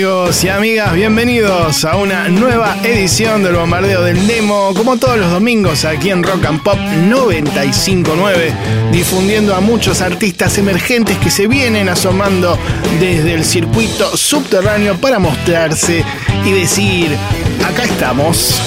amigos y amigas? Bienvenidos a una nueva edición del Bombardeo del Demo, como todos los domingos aquí en Rock and Pop 959, difundiendo a muchos artistas emergentes que se vienen asomando desde el circuito subterráneo para mostrarse y decir, acá estamos.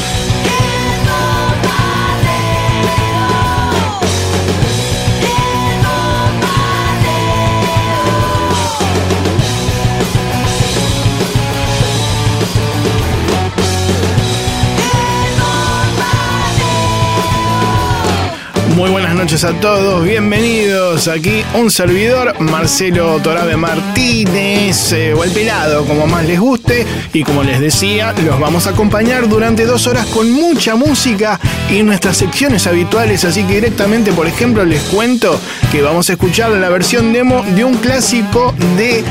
Noches a todos, bienvenidos. Aquí un servidor, Marcelo Torabe Martínez, eh, o el pelado, como más les guste, y como les decía, los vamos a acompañar durante dos horas con mucha música y nuestras secciones habituales, así que directamente, por ejemplo, les cuento que vamos a escuchar la versión demo de un clásico de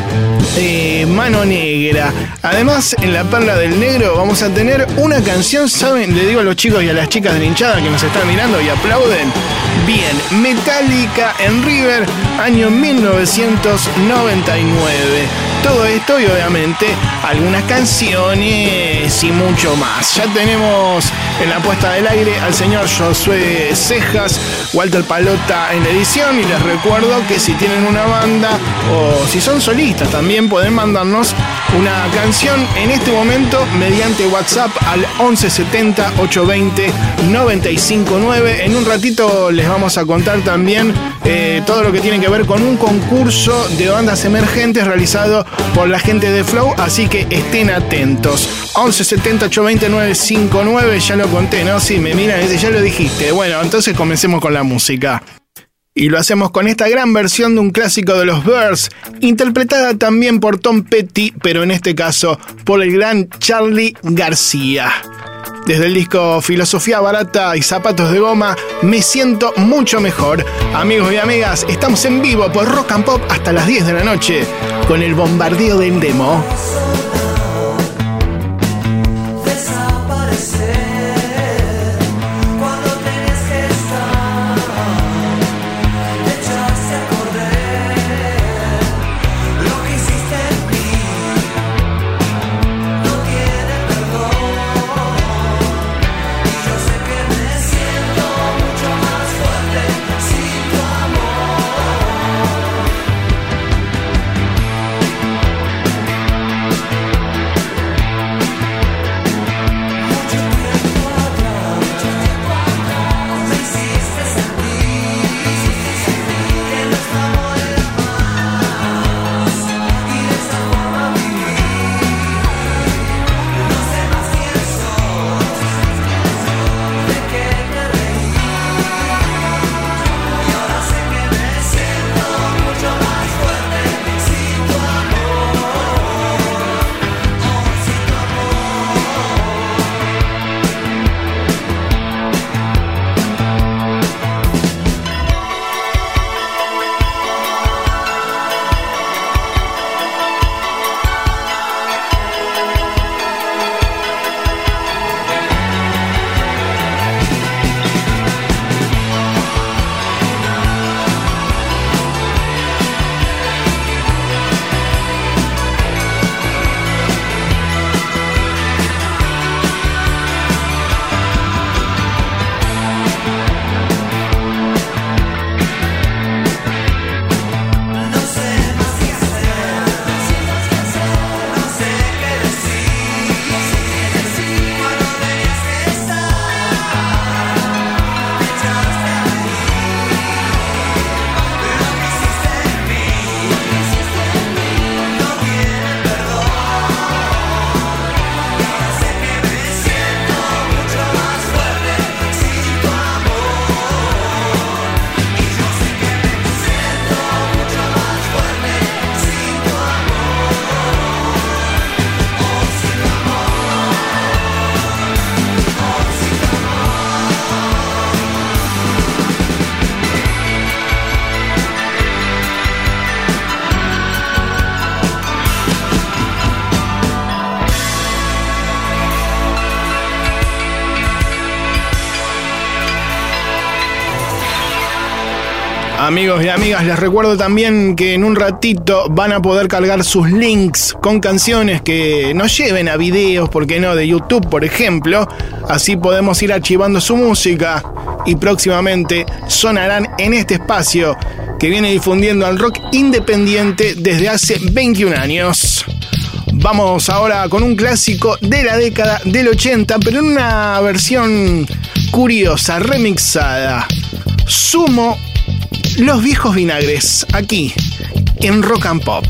Mano Negra. Además, en la perla del negro vamos a tener una canción, ¿saben? Le digo a los chicos y a las chicas de la hinchada que nos están mirando y aplauden. Bien, Metallica en River, año 1999. Todo esto y obviamente algunas canciones y mucho más. Ya tenemos en la puesta del aire al señor Josué Cejas, Walter Palota en la edición y les recuerdo que si tienen una banda o si son solistas también pueden mandarnos una canción en este momento mediante WhatsApp al 1170 820 959. En un ratito les vamos a contar también eh, todo lo que tiene que ver con un concurso de bandas emergentes realizado por la gente de Flow, así que estén atentos. 1170 820 959, ya lo conté, ¿no? Sí, me dicen, ya lo dijiste. Bueno, entonces comencemos con la música. Y lo hacemos con esta gran versión de un clásico de los Birds, interpretada también por Tom Petty, pero en este caso por el gran Charlie García. Desde el disco Filosofía Barata y Zapatos de Goma, me siento mucho mejor. Amigos y amigas, estamos en vivo por Rock and Pop hasta las 10 de la noche con el bombardeo del demo. Amigos y amigas, les recuerdo también que en un ratito van a poder cargar sus links con canciones que nos lleven a videos, ¿por qué no? De YouTube, por ejemplo. Así podemos ir archivando su música y próximamente sonarán en este espacio que viene difundiendo al rock independiente desde hace 21 años. Vamos ahora con un clásico de la década del 80, pero en una versión curiosa, remixada. Sumo los viejos vinagres, aquí, en Rock and Pop.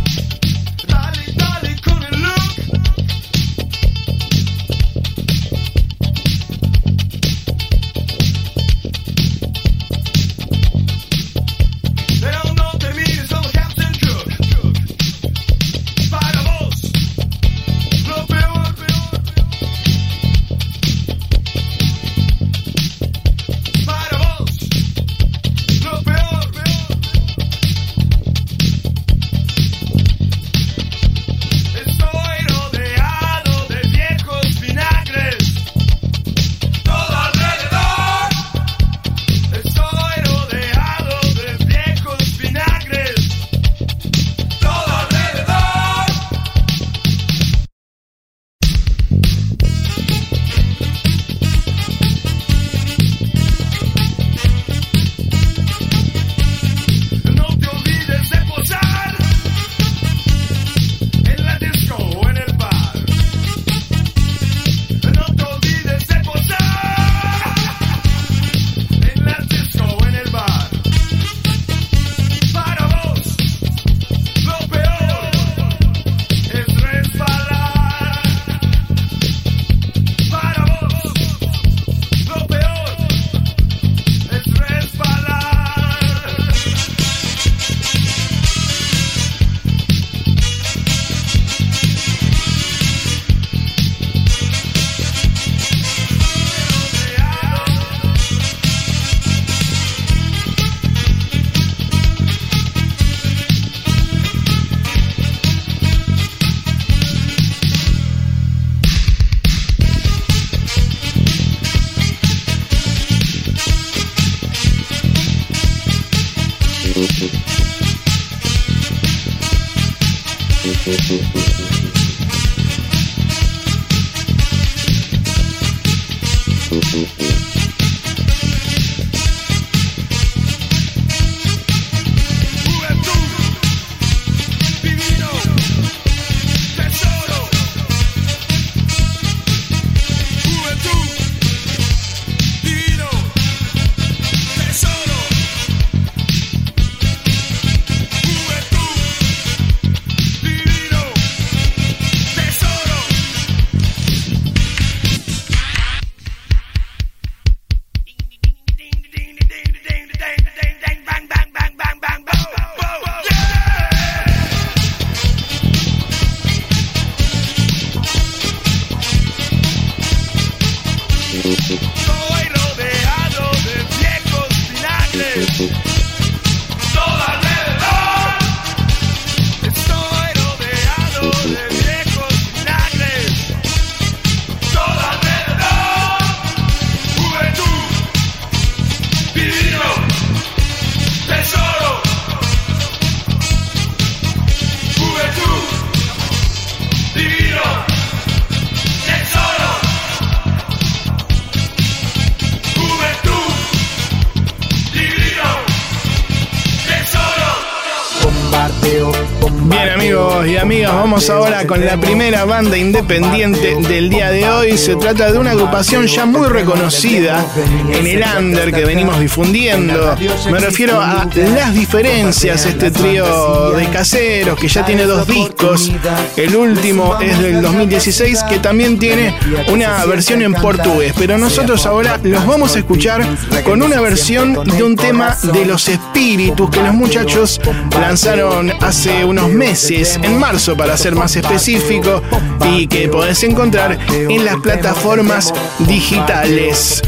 Banda independiente del día de hoy. Se trata de una agrupación ya muy reconocida en el under que venimos difundiendo. Me refiero a Las Diferencias, este trío de caseros que ya tiene dos discos. El último es del 2016 que también tiene una versión en portugués. Pero nosotros ahora los vamos a escuchar con una versión de un tema de los espíritus que los muchachos lanzaron hace unos meses, en marzo para ser más específico, y que podés encontrar en las plataformas digitales.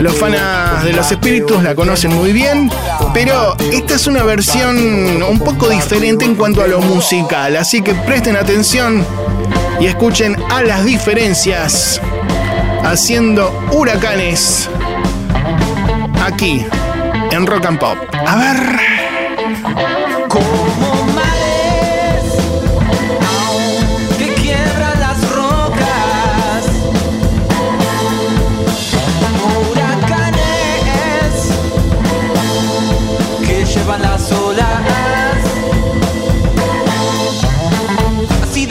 Los fanas de los espíritus la conocen muy bien, pero esta es una versión un poco diferente en cuanto a lo musical, así que presten atención y escuchen a las diferencias haciendo huracanes aquí en Rock and Pop. A ver.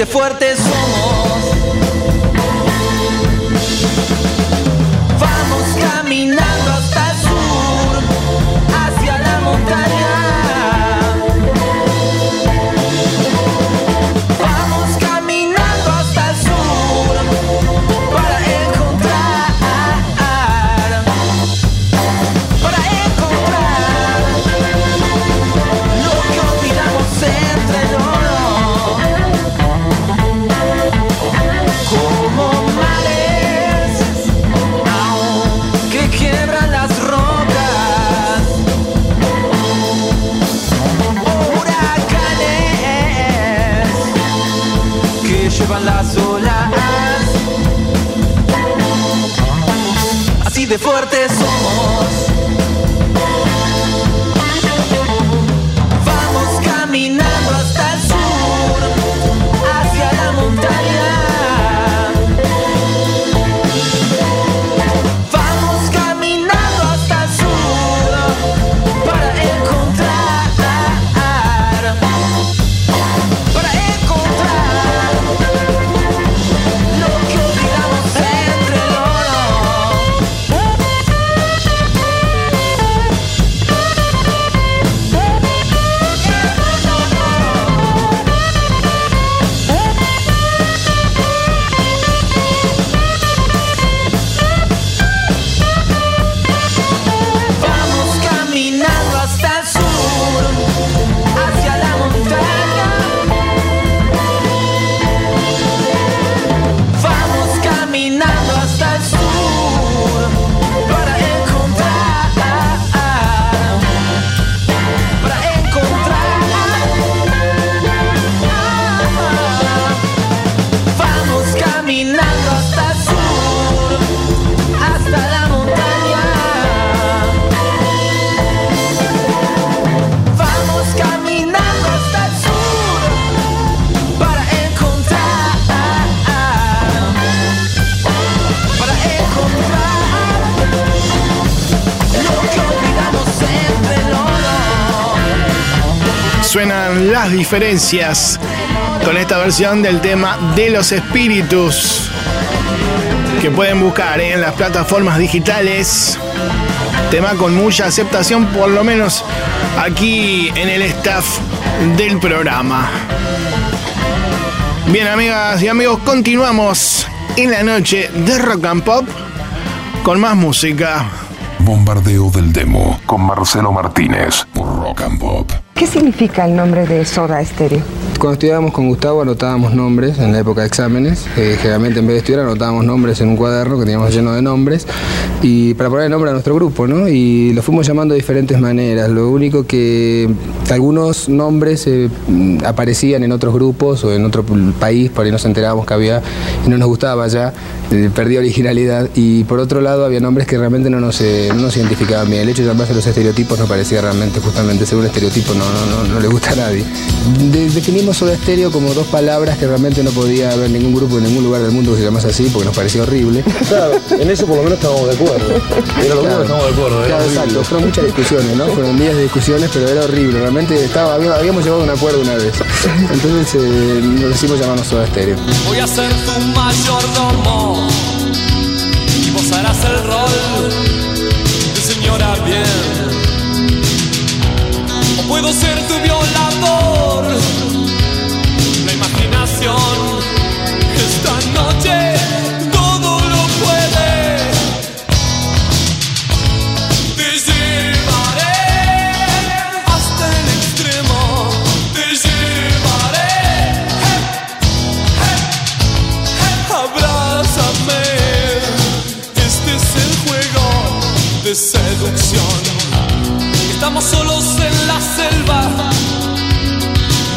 fuertes. van lazo diferencias con esta versión del tema de los espíritus que pueden buscar en las plataformas digitales. Tema con mucha aceptación, por lo menos aquí en el staff del programa. Bien, amigas y amigos, continuamos en la noche de Rock and Pop con más música. Bombardeo del demo con Marcelo Martínez por Rock and Pop. ¿Qué significa el nombre de Soda Stereo? Cuando estudiábamos con Gustavo anotábamos nombres en la época de exámenes. Eh, generalmente en vez de estudiar anotábamos nombres en un cuaderno que teníamos lleno de nombres y para poner el nombre a nuestro grupo, ¿no? Y lo fuimos llamando de diferentes maneras. Lo único que algunos nombres eh, aparecían en otros grupos o en otro país, por ahí nos enterábamos que había y no nos gustaba ya, eh, perdía originalidad. Y por otro lado había nombres que realmente no nos, no nos identificaban bien. El hecho de llamarse los estereotipos nos parecía realmente justamente ser un estereotipo, no, no, no, le gusta a nadie. definimos Soda Estéreo como dos palabras que realmente no podía haber ningún grupo en ningún lugar del mundo que se llamase así porque nos parecía horrible. Claro, en eso por lo menos estamos de acuerdo. Era lo claro, estamos de acuerdo. Claro, exacto. Fueron muchas discusiones, ¿no? Fueron días de discusiones, pero era horrible. Realmente estaba, habíamos llegado a un acuerdo una vez. Entonces eh, nos decimos llamarnos Soda Estéreo. Voy a ser tu mayordomo y vos harás el rol de señora bien. Seducción. Estamos solos en la selva.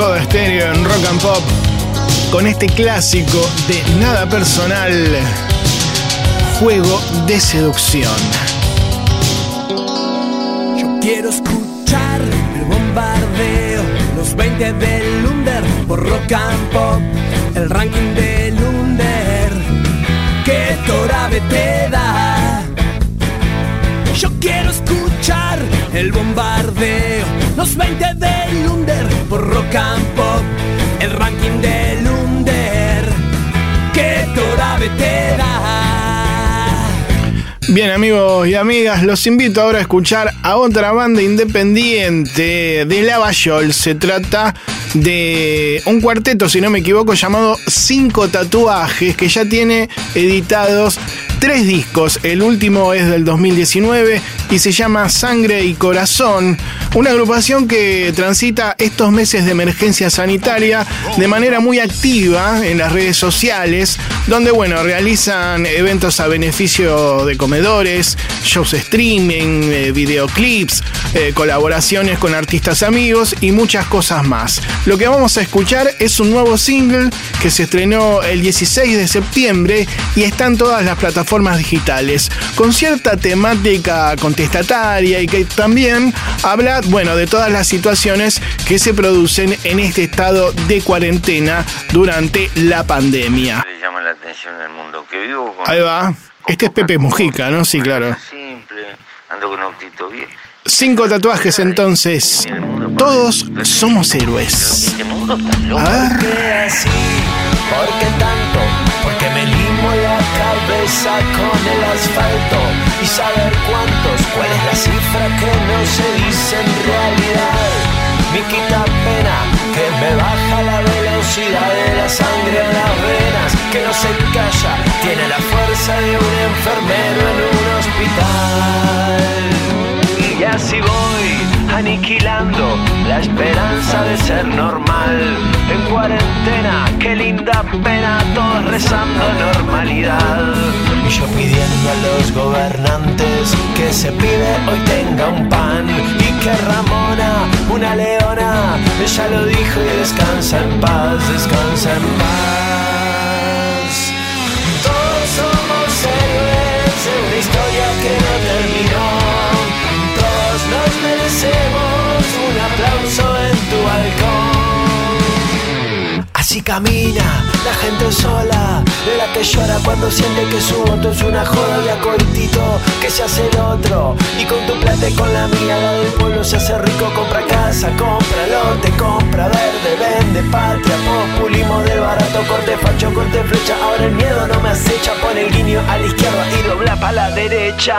Soda Stereo en Rock and Pop con este clásico de nada personal, juego de seducción. Yo quiero escuchar el bombardeo, los 20 del Under por Rock and Pop, el ranking del Under que Torabe te da. Yo quiero escuchar el bombardeo, los 20 del Under por Rock and Pop, el ranking del Under que Torabe te da. Bien amigos y amigas, los invito ahora a escuchar a otra banda independiente de Lavallol. Se trata de un cuarteto, si no me equivoco, llamado Cinco Tatuajes, que ya tiene editados tres discos. El último es del 2019 y se llama Sangre y Corazón. Una agrupación que transita estos meses de emergencia sanitaria de manera muy activa en las redes sociales, donde bueno, realizan eventos a beneficio de comedores, shows streaming, eh, videoclips, eh, colaboraciones con artistas amigos y muchas cosas más. Lo que vamos a escuchar es un nuevo single que se estrenó el 16 de septiembre y está en todas las plataformas digitales, con cierta temática contestataria y que también habla, bueno, de todas las situaciones que se producen en este estado de cuarentena durante la pandemia. le llama la atención del mundo que vivo con Ahí va. Este es Pepe Mujica, ¿no? Sí, claro. simple ando con un autito bien Cinco tatuajes entonces. Todos somos héroes. este mundo está loco A ver. qué así? ¿Por qué tanto? Porque me limo la cabeza con el asfalto y saber cuántos, cuál es la cifra que no se dice en realidad. Me quita pena que me baja la velocidad de la sangre en las venas, que no se calla, tiene la fuerza de un enfermero en un hospital. Y así voy aniquilando la esperanza de ser normal. En cuarentena, qué linda pena, todos rezando normalidad. Y yo pidiendo a los gobernantes que ese pibe hoy tenga un pan. Y que Ramona, una leona, ella lo dijo y descansa en paz, descansa en paz. Todos somos héroes de una historia que no terminó. Nos merecemos un aplauso en tu balcón. Así camina la gente sola, de la que llora cuando siente que su voto es una joda de acortito que se hace el otro. Y con tu plata y con la mía, la del pueblo se hace rico, compra casa, compra lote, compra verde, vende patria, populismo del barato, corte facho, corte flecha. Ahora el miedo no me acecha, pone el guiño a la izquierda y dobla para la derecha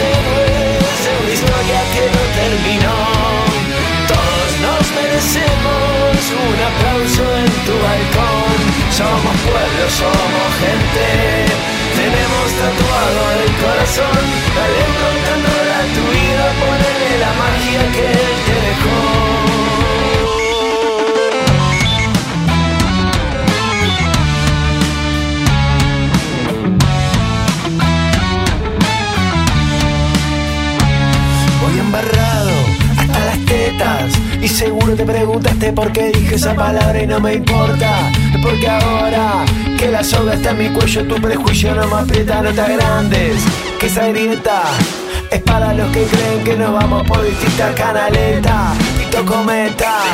héroes de una historia que no terminó. Todos nos merecemos un aplauso en tu balcón. Somos pueblo, somos gente. Tenemos tatuado el corazón, la lengua la tu vida, ponerle la magia que él te seguro te preguntaste por qué dije esa palabra y no me importa. Porque ahora que la soga está en mi cuello Tu prejuicio no me aprieta, no te agrandes. Que esa grieta es para los que creen que nos vamos por distintas canaletas Tito cometa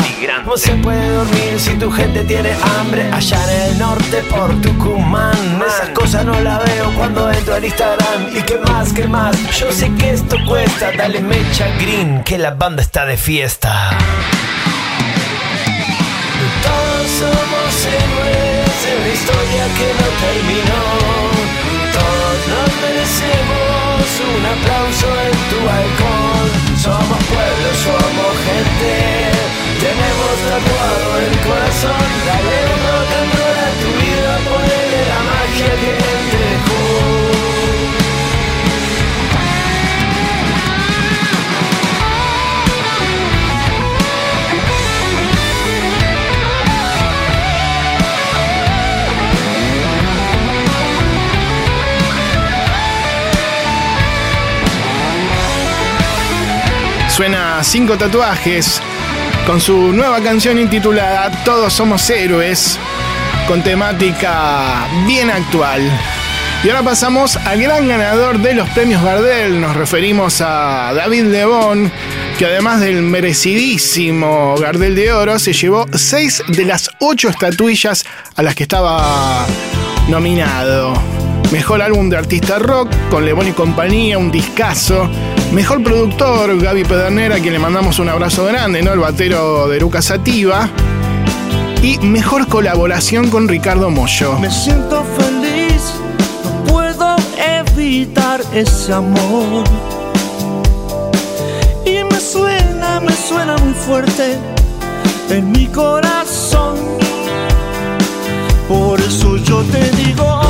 ¿Cómo se puede dormir si tu gente tiene hambre? Allá en el norte por Tucumán. Esas cosas no las veo cuando entro al Instagram. Y que más, que más. Yo sé que esto cuesta. Dale mecha green que la banda está de fiesta. Todos somos héroes en una historia que no terminó. Todos nos merecemos aplauso en tu balcón. Somos pueblo, somos gente. Tenemos tatuado el corazón. Dale un rock and roll a tu vida, ponele la magia que Suena cinco tatuajes con su nueva canción intitulada Todos somos héroes, con temática bien actual. Y ahora pasamos al gran ganador de los premios Gardel. Nos referimos a David Lebón, que además del merecidísimo Gardel de Oro, se llevó seis de las ocho estatuillas a las que estaba nominado. Mejor álbum de artista rock con Lebón y compañía, un discazo. Mejor productor, Gaby Pedernera, a quien le mandamos un abrazo grande, ¿no? El batero de Lucas Sativa. Y mejor colaboración con Ricardo Mollo. Me siento feliz, no puedo evitar ese amor. Y me suena, me suena muy fuerte en mi corazón. Por eso yo te digo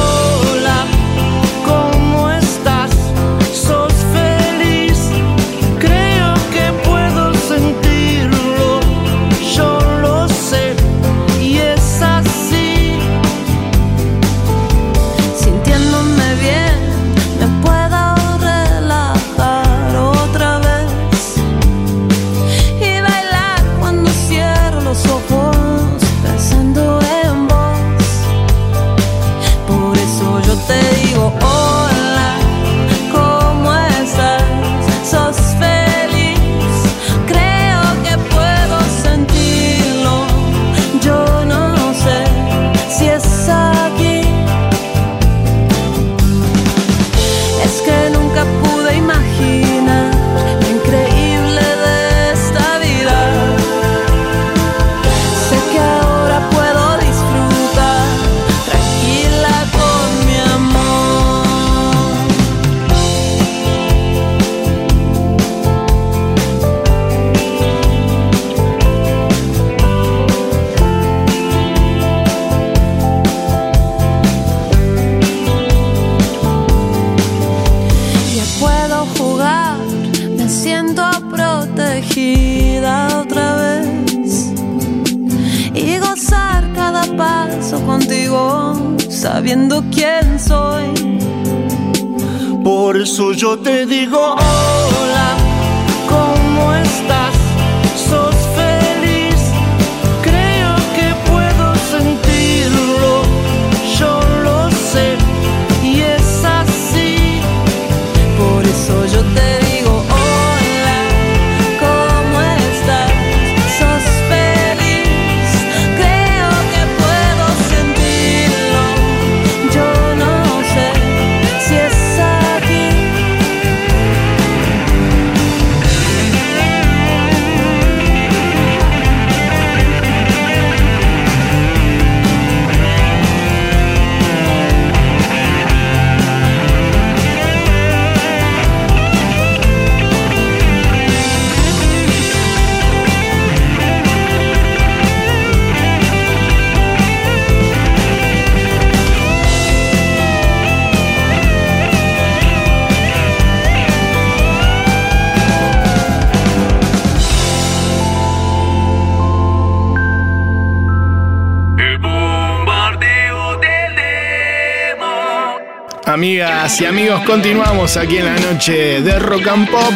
amigas y amigos, continuamos aquí en la noche de Rock and Pop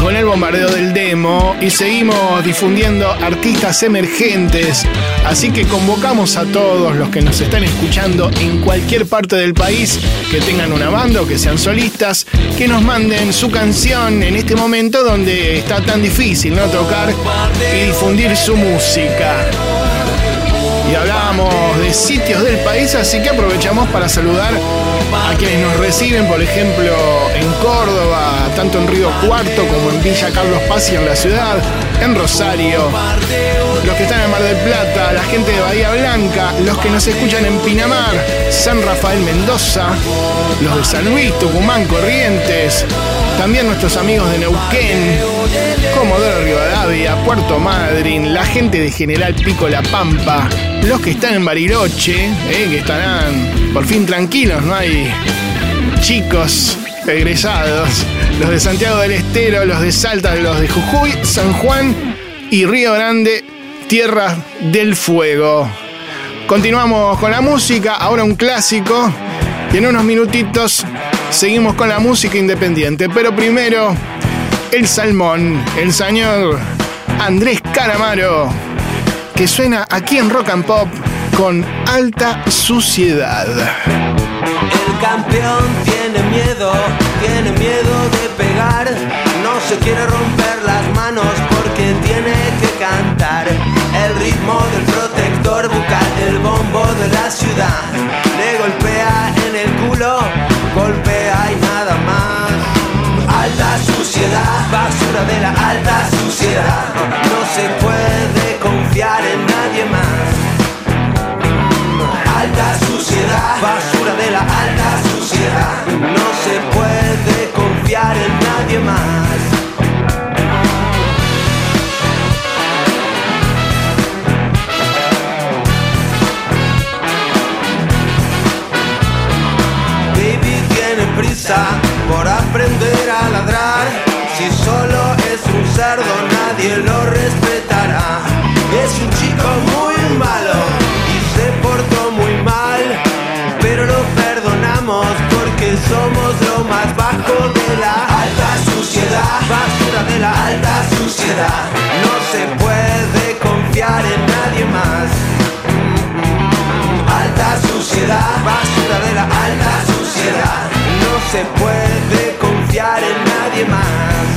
con el bombardeo del demo y seguimos difundiendo artistas emergentes. Así que convocamos a todos los que nos están escuchando en cualquier parte del país, que tengan una banda o que sean solistas, que nos manden su canción en este momento donde está tan difícil no tocar y difundir su música y hablábamos de sitios del país, así que aprovechamos para saludar a quienes nos reciben, por ejemplo, en Córdoba, tanto en Río Cuarto como en Villa Carlos Paz y en la ciudad, en Rosario, los que están en Mar del Plata, la gente de Bahía Blanca, los que nos escuchan en Pinamar, San Rafael Mendoza, los de San Luis, Tucumán, Corrientes, también nuestros amigos de Neuquén, Comodoro Rivadavia, Puerto Madryn, la gente de General Pico La Pampa, los que están en Bariloche, eh, que estarán por fin tranquilos, no hay chicos egresados, los de Santiago del Estero, los de Salta, los de Jujuy, San Juan y Río Grande, Tierra del Fuego. Continuamos con la música, ahora un clásico, y en unos minutitos seguimos con la música independiente, pero primero el salmón, el señor Andrés Calamaro, que suena aquí en Rock and Pop con alta suciedad. El campeón tiene miedo, tiene miedo de pegar. No se quiere romper las manos porque tiene que cantar. El ritmo del protector bucal, el bombo de la ciudad. Le golpea en el culo, golpea Alta suciedad, basura de la alta suciedad. No se puede confiar en nadie más. Alta suciedad, basura de la alta suciedad. No se puede confiar en nadie más. Por aprender a ladrar. Si solo es un cerdo, nadie lo respetará. Es un chico muy malo y se portó muy mal, pero lo perdonamos porque somos lo más bajo de la alta suciedad, basura de la alta suciedad. No se puede confiar en nadie más. Alta suciedad, basura de la alta suciedad. No se puede confiar and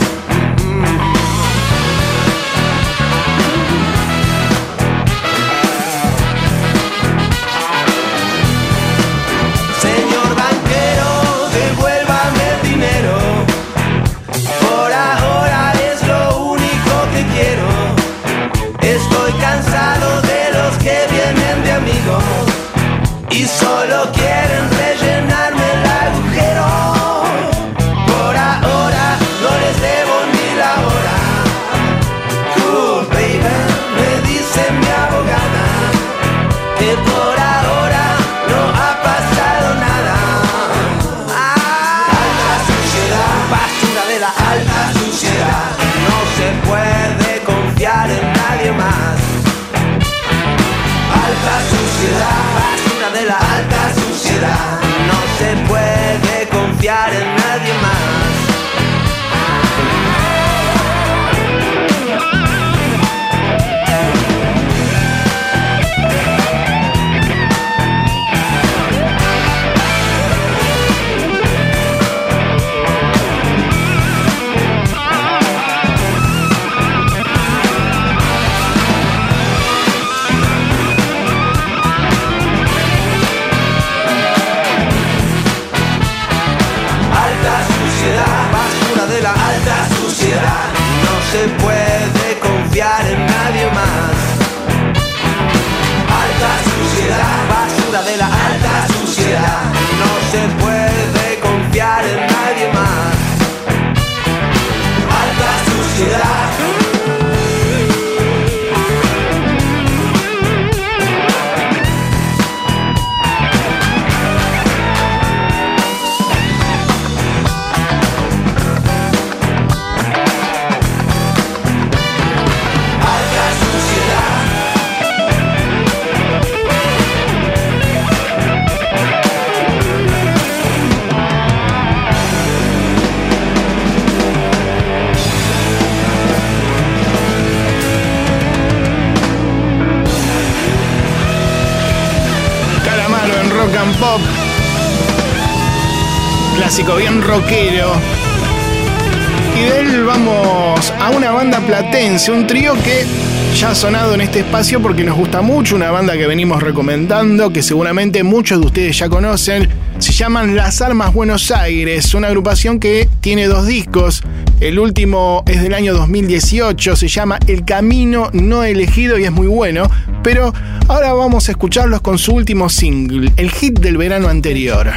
confiar en nadie más. Alta suciedad. Clásico bien rockero. Y de él vamos a una banda platense, un trío que ya ha sonado en este espacio porque nos gusta mucho, una banda que venimos recomendando, que seguramente muchos de ustedes ya conocen. Se llaman Las Armas Buenos Aires, una agrupación que tiene dos discos. El último es del año 2018, se llama El Camino No Elegido y es muy bueno. Pero ahora vamos a escucharlos con su último single, el hit del verano anterior.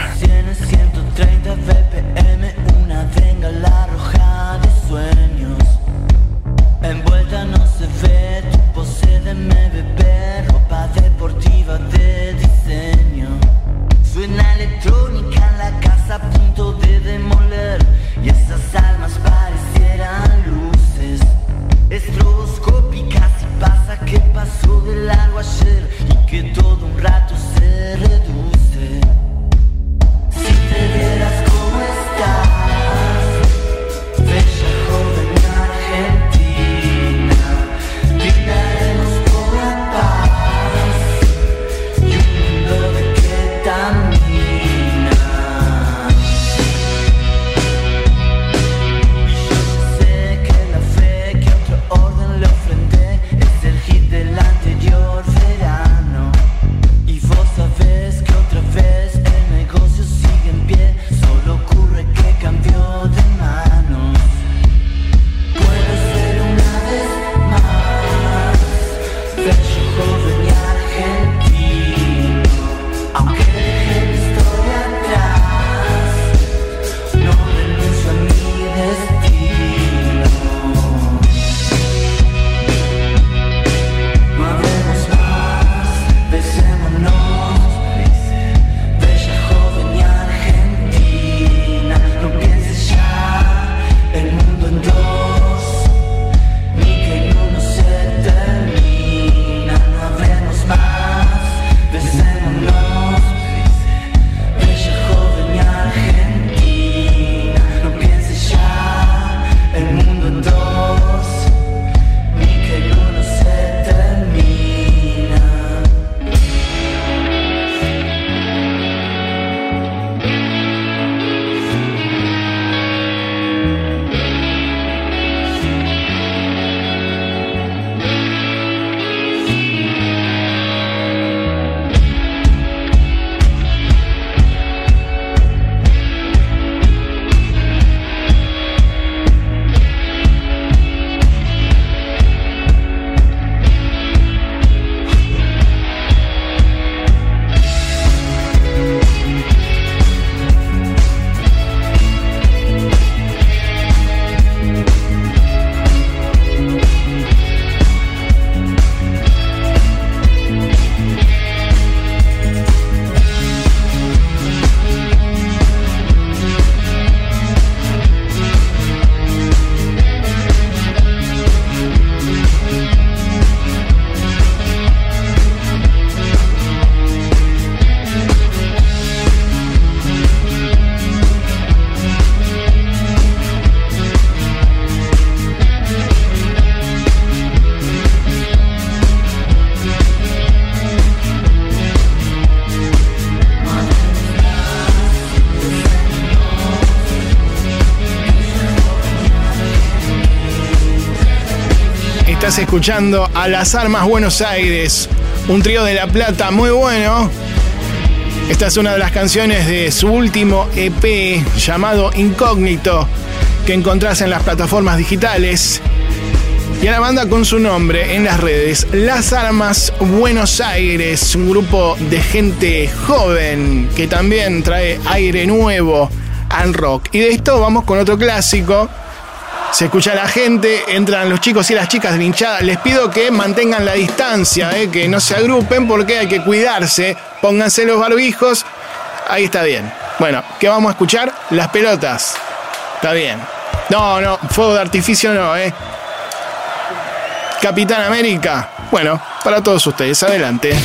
Estás escuchando a Las Armas Buenos Aires, un trío de La Plata muy bueno. Esta es una de las canciones de su último EP llamado Incógnito, que encontrás en las plataformas digitales. Y a la banda con su nombre en las redes, Las Armas Buenos Aires, un grupo de gente joven que también trae aire nuevo al rock. Y de esto vamos con otro clásico. Se escucha la gente, entran los chicos y las chicas de hinchada. Les pido que mantengan la distancia, eh, que no se agrupen porque hay que cuidarse. Pónganse los barbijos. Ahí está bien. Bueno, ¿qué vamos a escuchar? Las pelotas. Está bien. No, no, fuego de artificio no, ¿eh? Capitán América. Bueno, para todos ustedes, adelante.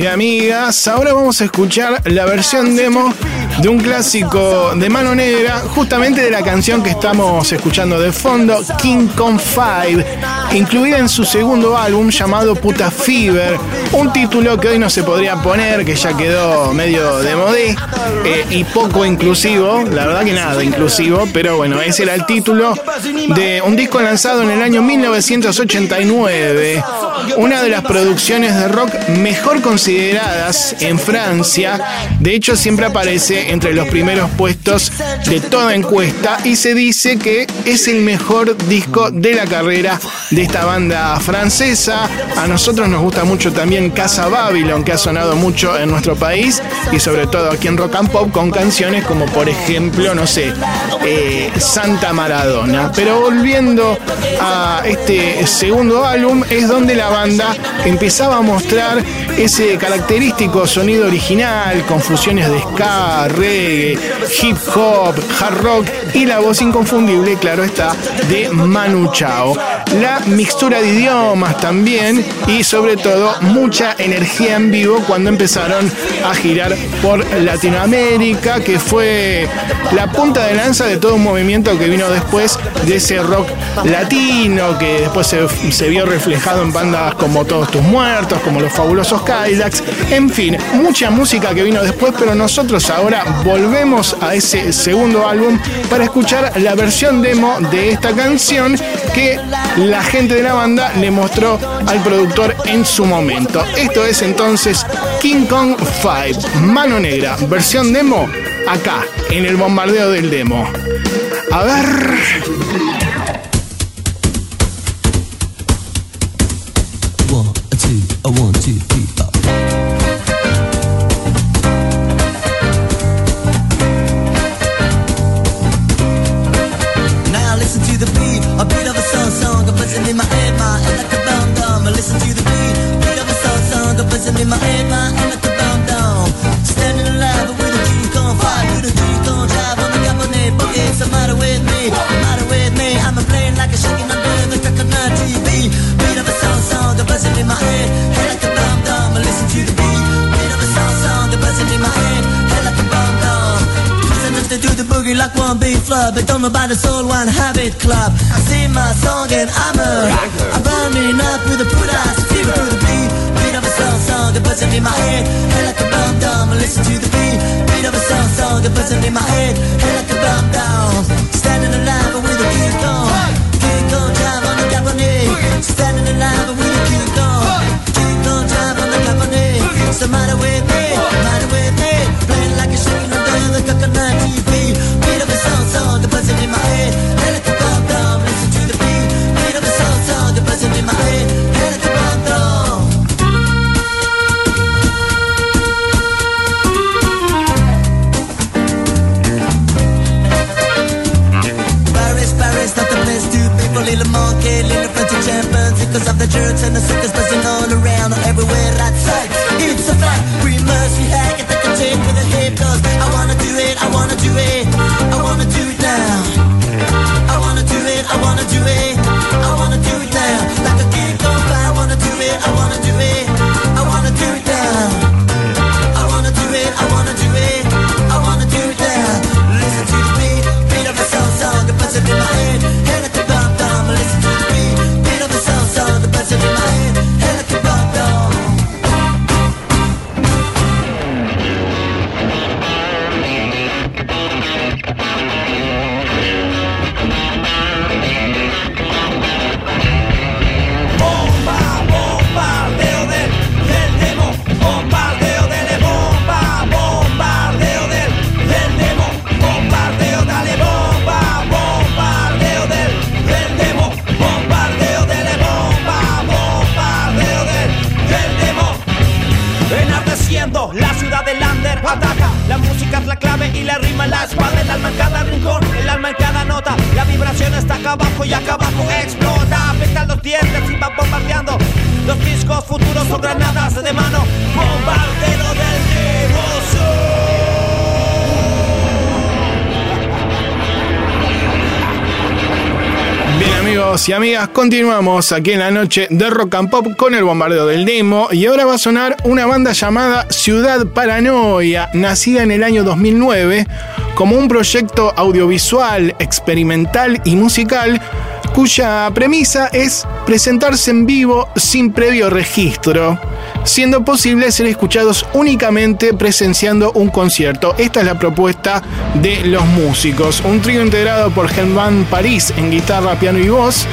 Y amigas, ahora vamos a escuchar la versión demo de un clásico de mano negra, justamente de la canción que estamos escuchando de fondo, King Kong 5, incluida en su segundo álbum llamado Puta Fever, un título que hoy no se podría poner, que ya quedó medio de modé eh, y poco inclusivo, la verdad que nada inclusivo, pero bueno, ese era el título de un disco lanzado en el año 1989, una de las producciones de rock mejor consideradas en Francia, de hecho siempre aparece entre los primeros puestos de toda encuesta y se dice que es el mejor disco de la carrera de esta banda francesa. A nosotros nos gusta mucho también Casa Babylon, que ha sonado mucho en nuestro país y sobre todo aquí en Rock and Pop con canciones como por ejemplo, no sé, eh, Santa Maradona. Pero volviendo a este segundo álbum es donde la banda empezaba a mostrar ese característico sonido original con fusiones de ska, reggae, hip hop, hard rock y la voz inconfundible, claro está, de Manu Chao. La mixtura de idiomas también y sobre todo mucha energía en vivo cuando empezaron a girar por Latinoamérica, que fue la punta de lanza de todo un movimiento que vino después de ese rock latino, que después se, vio reflejado en bandas como Todos tus muertos, como los fabulosos Cadillacs, en fin, mucha música que vino después, pero nosotros ahora volvemos a ese segundo álbum para escuchar la versión demo de esta canción que la gente de la banda le mostró al productor en su momento. Esto es entonces King Kong 5, Mano Negra, versión demo, acá, en el bombardeo del demo. A ver. Flood, but don't know about the soul one habit club. I sing my song and I'm a I'm burning up with a put ass fever to the beat, beat of a song song, a buzzing in my head, head like a bomb bomb. Listen to the beat, beat of a song song, a buzzing in my head, head like a bomb bomb. Standing alive with a kick on, kick on, drive on the cabinet. Standing alive with a kick on, kick on, drive on the cabinet. What's the matter with me? Matter with me? Playing like a shaking under the coconut I wanna do it, I wanna do it, I wanna do it, I wanna do it, I wanna do it now. Like a on fire, I wanna do it, I wanna y la rima en la espalda. El alma en cada rincón, el alma en cada nota. La vibración está acá abajo y acá abajo explota. Apretan los dientes y van bombardeando. Los discos futuros son granadas de mano. Bombardero del Bien amigos y amigas, continuamos aquí en la noche de Rock and Pop con el bombardeo del demo. Y ahora va a sonar una banda llamada Ciudad Paranoia, nacida en el año 2009 como un proyecto audiovisual, experimental y musical cuya premisa es presentarse en vivo sin previo registro, siendo posible ser escuchados únicamente presenciando un concierto. Esta es la propuesta de los músicos. Un trío integrado por Germán París en guitarra, piano y voz,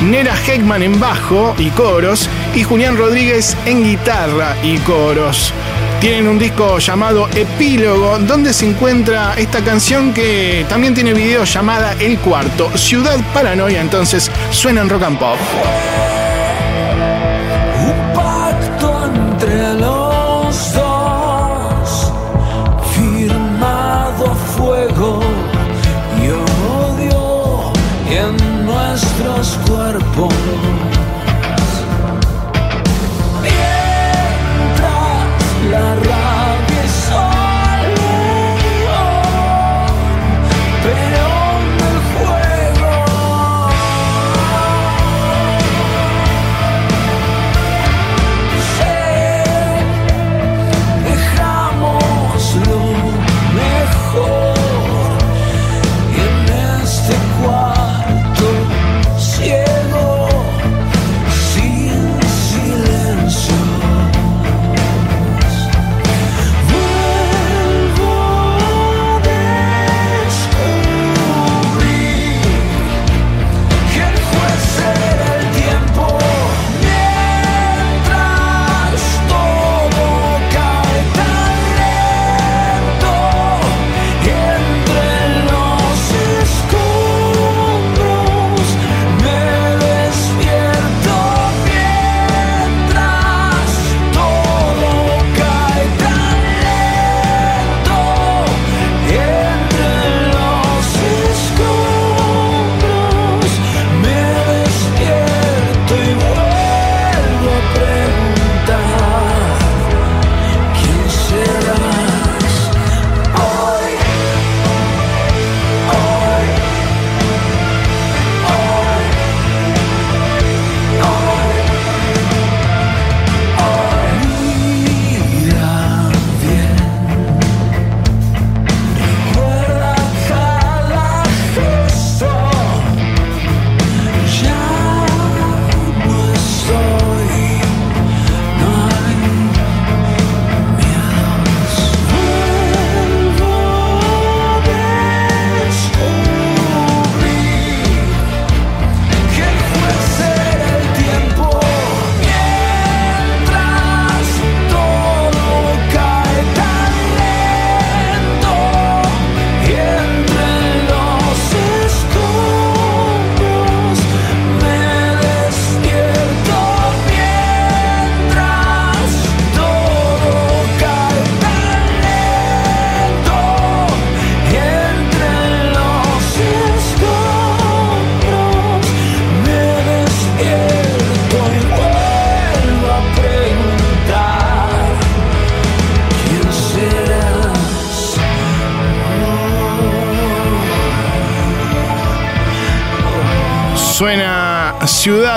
Nera Heckman en bajo y coros y Julián Rodríguez en guitarra y coros. Tienen un disco llamado Epílogo, donde se encuentra esta canción que también tiene video llamada El Cuarto. Ciudad Paranoia, entonces suena en rock and pop.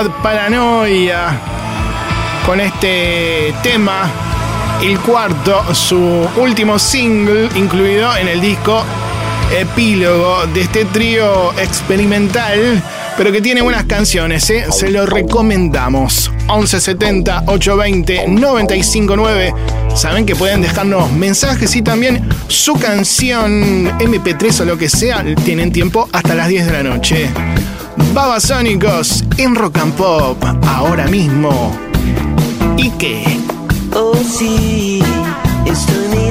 Paranoia con este tema, el cuarto, su último single incluido en el disco epílogo de este trío experimental, pero que tiene buenas canciones, ¿eh? se lo recomendamos. 1170 820 959. Saben que pueden dejarnos mensajes y también su canción MP3 o lo que sea. Tienen tiempo hasta las 10 de la noche. Babasónicos en Rock and Pop, ahora mismo. ¿Y qué? Oh sí, estoy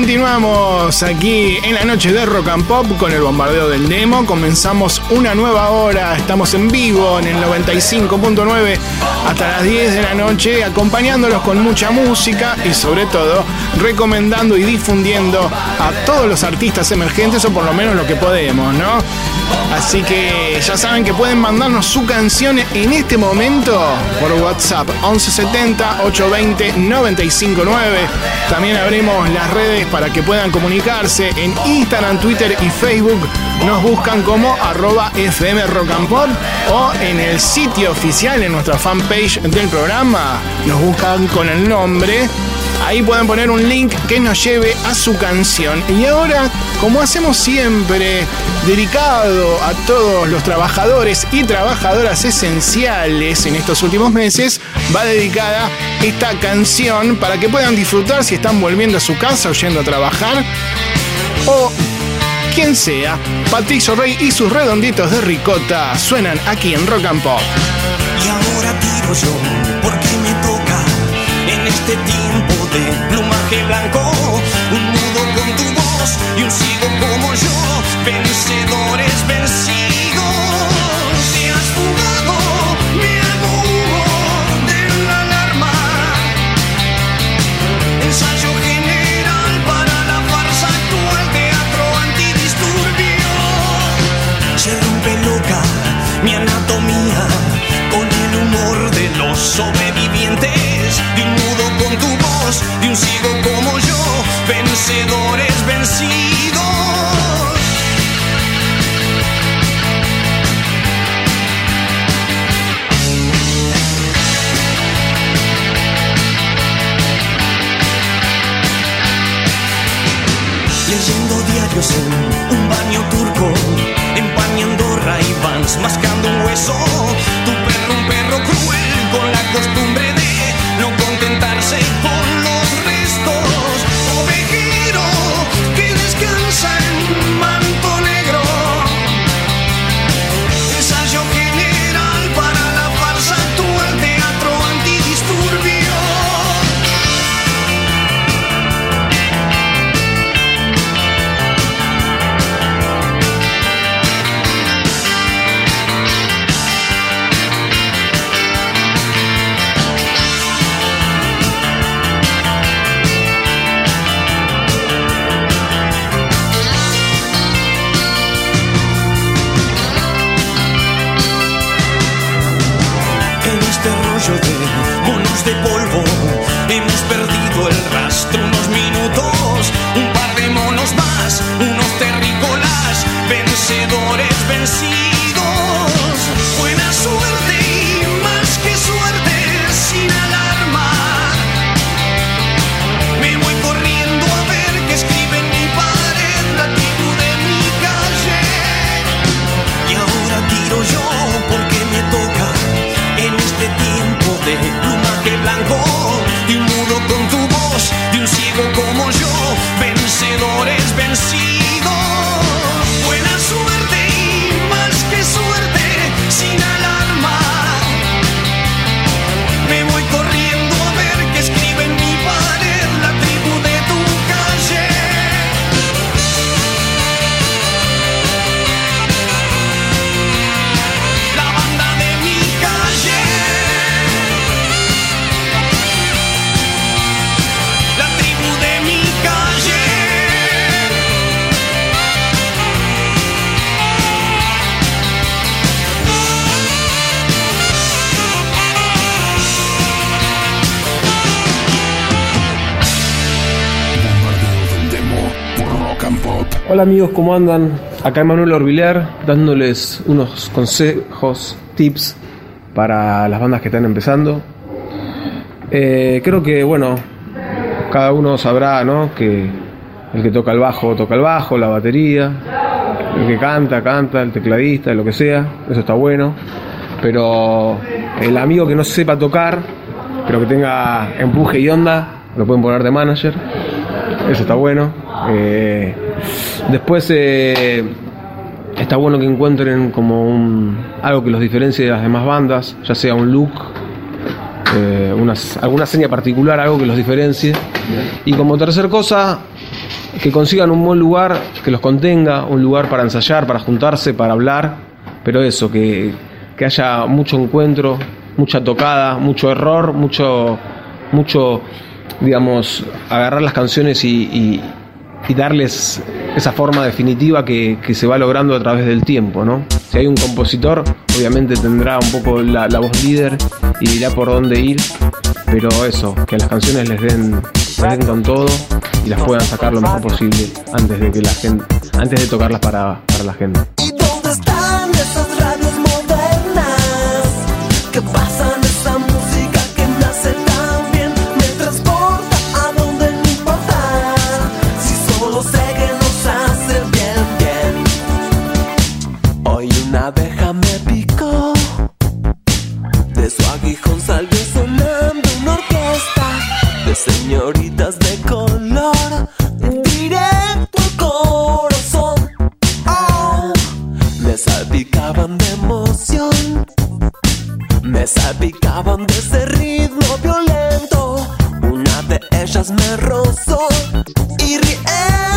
continuamos aquí en la noche de Rock and Pop con el bombardeo del demo. Comenzamos una nueva hora, estamos en vivo en el 95.9 hasta las 10 de la noche, acompañándolos con mucha música y sobre todo recomendando y difundiendo a todos los artistas emergentes o por lo menos lo que podemos, ¿no? Así que ya saben que pueden mandarnos su canción en este momento por WhatsApp 1170 820 959. También abrimos las redes para que puedan comunicarse en Instagram, Twitter y Facebook. Nos buscan como arroba FM Rock and o en el sitio oficial, en nuestra fanpage del programa. Nos buscan con el nombre Ahí pueden poner un link que nos lleve a su canción. Y ahora, como hacemos siempre, dedicado a todos los trabajadores y trabajadoras esenciales en estos últimos meses, va dedicada esta canción para que puedan disfrutar si están volviendo a su casa o yendo a trabajar. O quien sea, Patricio Rey y sus redonditos de ricota suenan aquí en Rock and Pop. Y ahora digo yo, ¿por qué me toca en este tiempo de plumaje blanco? Amigos, ¿cómo andan? Acá Emanuel Orbiler dándoles unos consejos, tips para las bandas que están empezando. Eh, creo que, bueno, cada uno sabrá, ¿no? Que el que toca el bajo, toca el bajo, la batería, el que canta, canta, el tecladista, lo que sea, eso está bueno. Pero el amigo que no sepa tocar, pero que tenga empuje y onda, lo pueden poner de manager. Eso está bueno. Eh, después eh, está bueno que encuentren como algo que los diferencie de las demás bandas, ya sea un look, eh, alguna seña particular, algo que los diferencie. Y como tercer cosa, que consigan un buen lugar que los contenga, un lugar para ensayar, para juntarse, para hablar, pero eso, que, haya mucho encuentro, mucha tocada, mucho error, mucho, mucho, digamos, agarrar las canciones y- y darles esa forma definitiva que, que se va logrando a través del tiempo, ¿no? Si hay un compositor, obviamente tendrá un poco la, la voz líder y dirá por dónde ir, pero eso, que las canciones les den, les den con todo y las puedan sacar lo mejor posible antes de que la gente, antes de tocarlas para, para la gente. Salió sonando una orquesta de señoritas de color. Directo al corazón. Oh, me salpicaban de emoción. Me salpicaban de ese ritmo violento. Una de ellas me rozó y riendo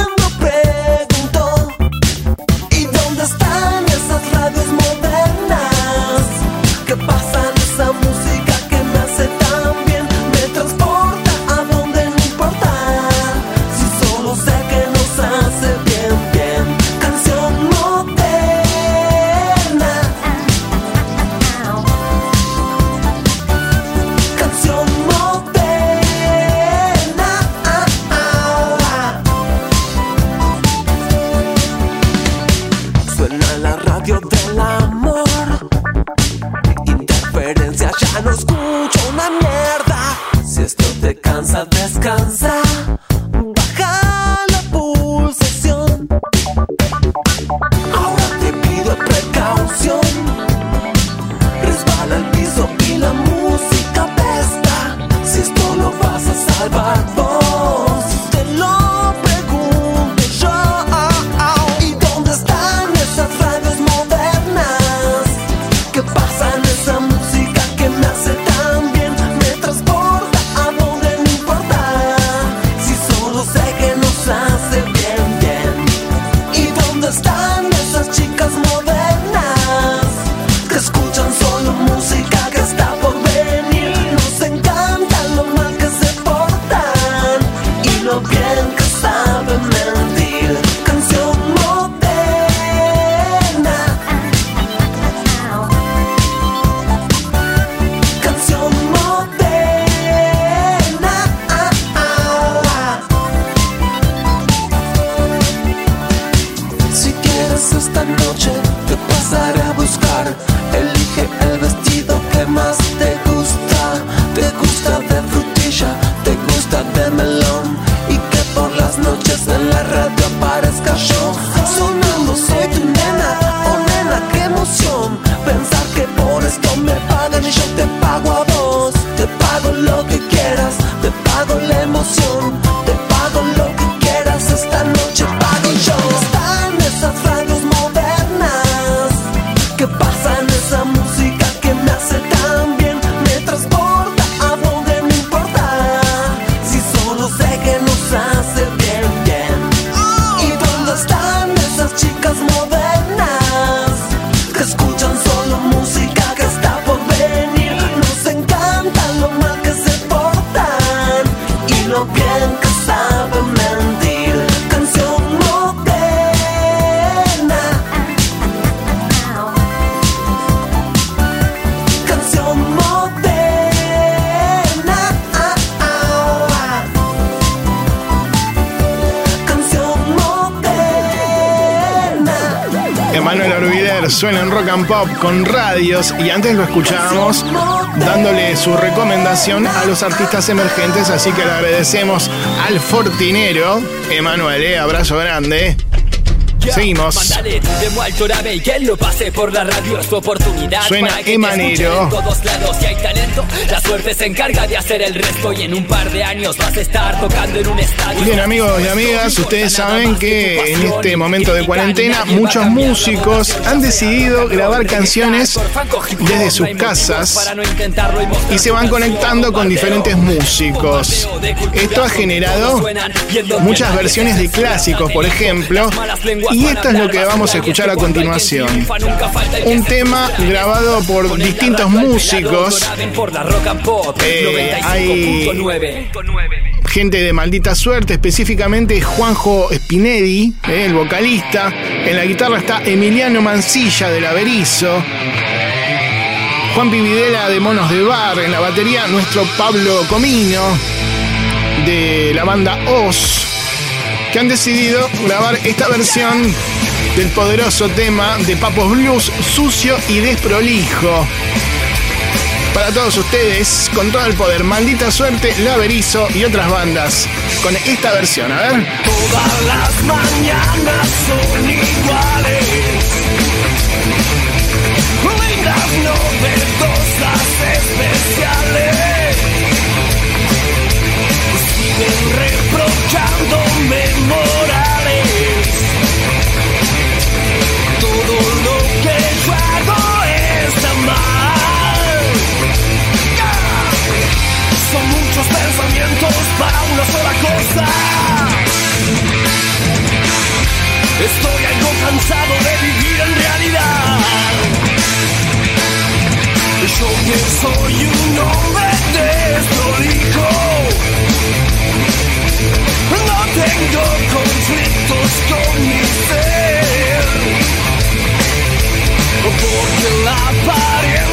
pop con radios y antes lo escuchábamos dándole su recomendación a los artistas emergentes, así que le agradecemos al fortinero Emanuel, abrazo grande. Seguimos. Mándale tu demo al Torabe y que lo pase por la radio. Es tu oportunidad. Suena para que te Emanero. escuchen En todos lados si hay talento. La suerte se encarga de hacer el resto. Y en un par de años vas a estar tocando en un estadio. Bien amigos y amigas, ustedes saben que en este momento de cuarentena muchos músicos han decidido grabar canciones desde sus casas y se van conectando con diferentes músicos. Esto ha generado muchas versiones de clásicos, por ejemplo, y esto es lo que vamos a escuchar a continuación. Un tema grabado por distintos músicos. Eh, hay gente de maldita suerte, específicamente Juanjo Spinelli, eh, el vocalista. En la guitarra está Emiliano Mancilla del Averizo. Juan Pividela de Monos de Bar. En la batería, nuestro Pablo Comino de la banda Oz. Que han decidido grabar esta versión del poderoso tema de Papos Blues, sucio y desprolijo. Para todos ustedes, con todo el poder, maldita suerte, Laverizo y otras bandas. Con esta versión, a ver. Todas las mañanas son iguales. Lindas novedosas especiales. Reprochándome morales. Todo lo que yo hago está mal. Son muchos pensamientos para una sola cosa. Estoy algo cansado de vivir en realidad. Yo que soy un hombre No tengo conflictos con mi ser. Porque la apariencia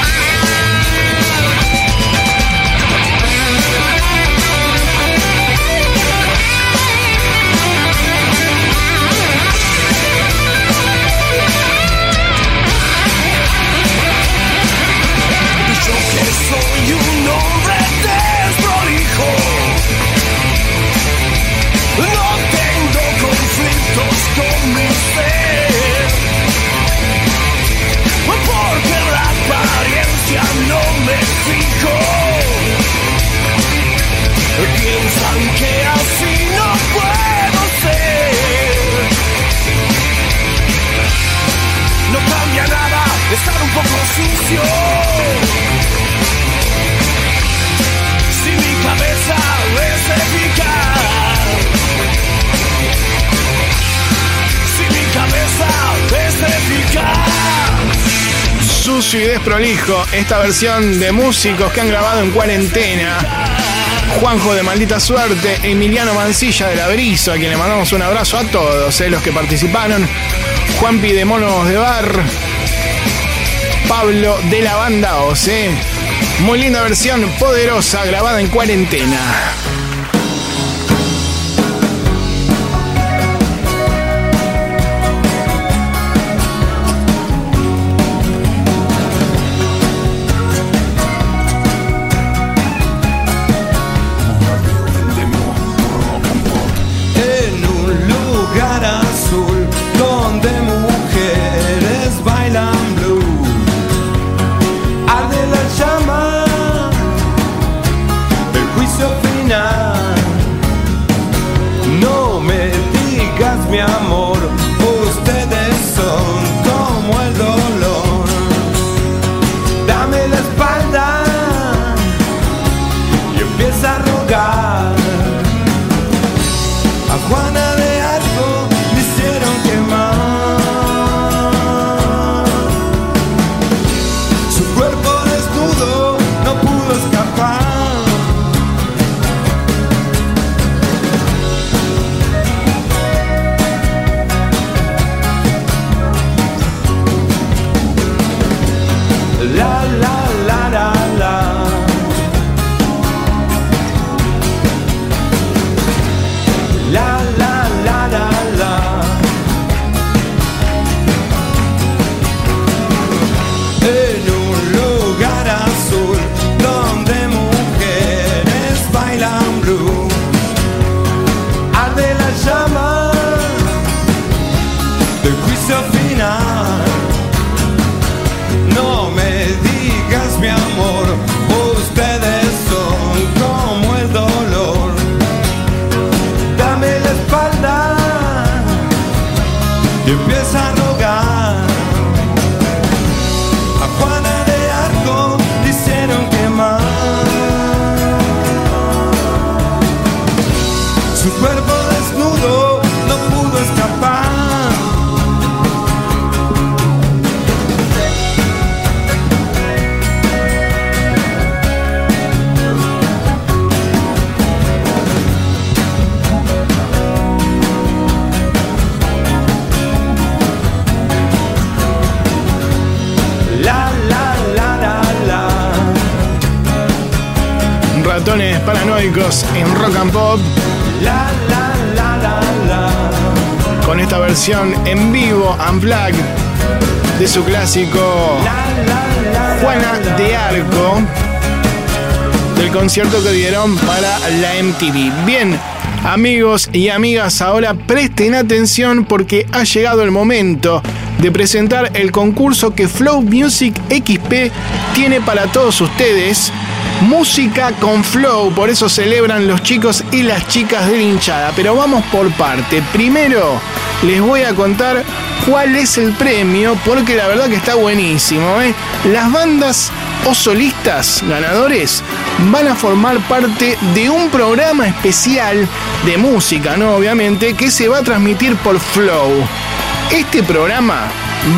piensan que así no puedo ser. No cambia nada estar un poco sucio. Si mi cabeza es eficaz. Si mi cabeza es eficaz sucio y desprolijo esta versión de músicos que han grabado en cuarentena Juanjo de Maldita Suerte, Emiliano Mancilla de La Berizo, a quien le mandamos un abrazo a todos eh, los que participaron. Juanpi de Monos de Bar, Pablo de la banda OC. Muy linda versión, poderosa, grabada en cuarentena. Concierto que dieron para la MTV. Bien, amigos y amigas, ahora presten atención porque ha llegado el momento de presentar el concurso que Flow Music XP tiene para todos ustedes. Música con flow, por eso celebran los chicos y las chicas de la hinchada. Pero vamos por parte. Primero les voy a contar cuál es el premio, porque la verdad que está buenísimo. ¿eh? Las bandas o solistas ganadores van a formar parte de un programa especial de música, ¿no? Obviamente, que se va a transmitir por Flow. Este programa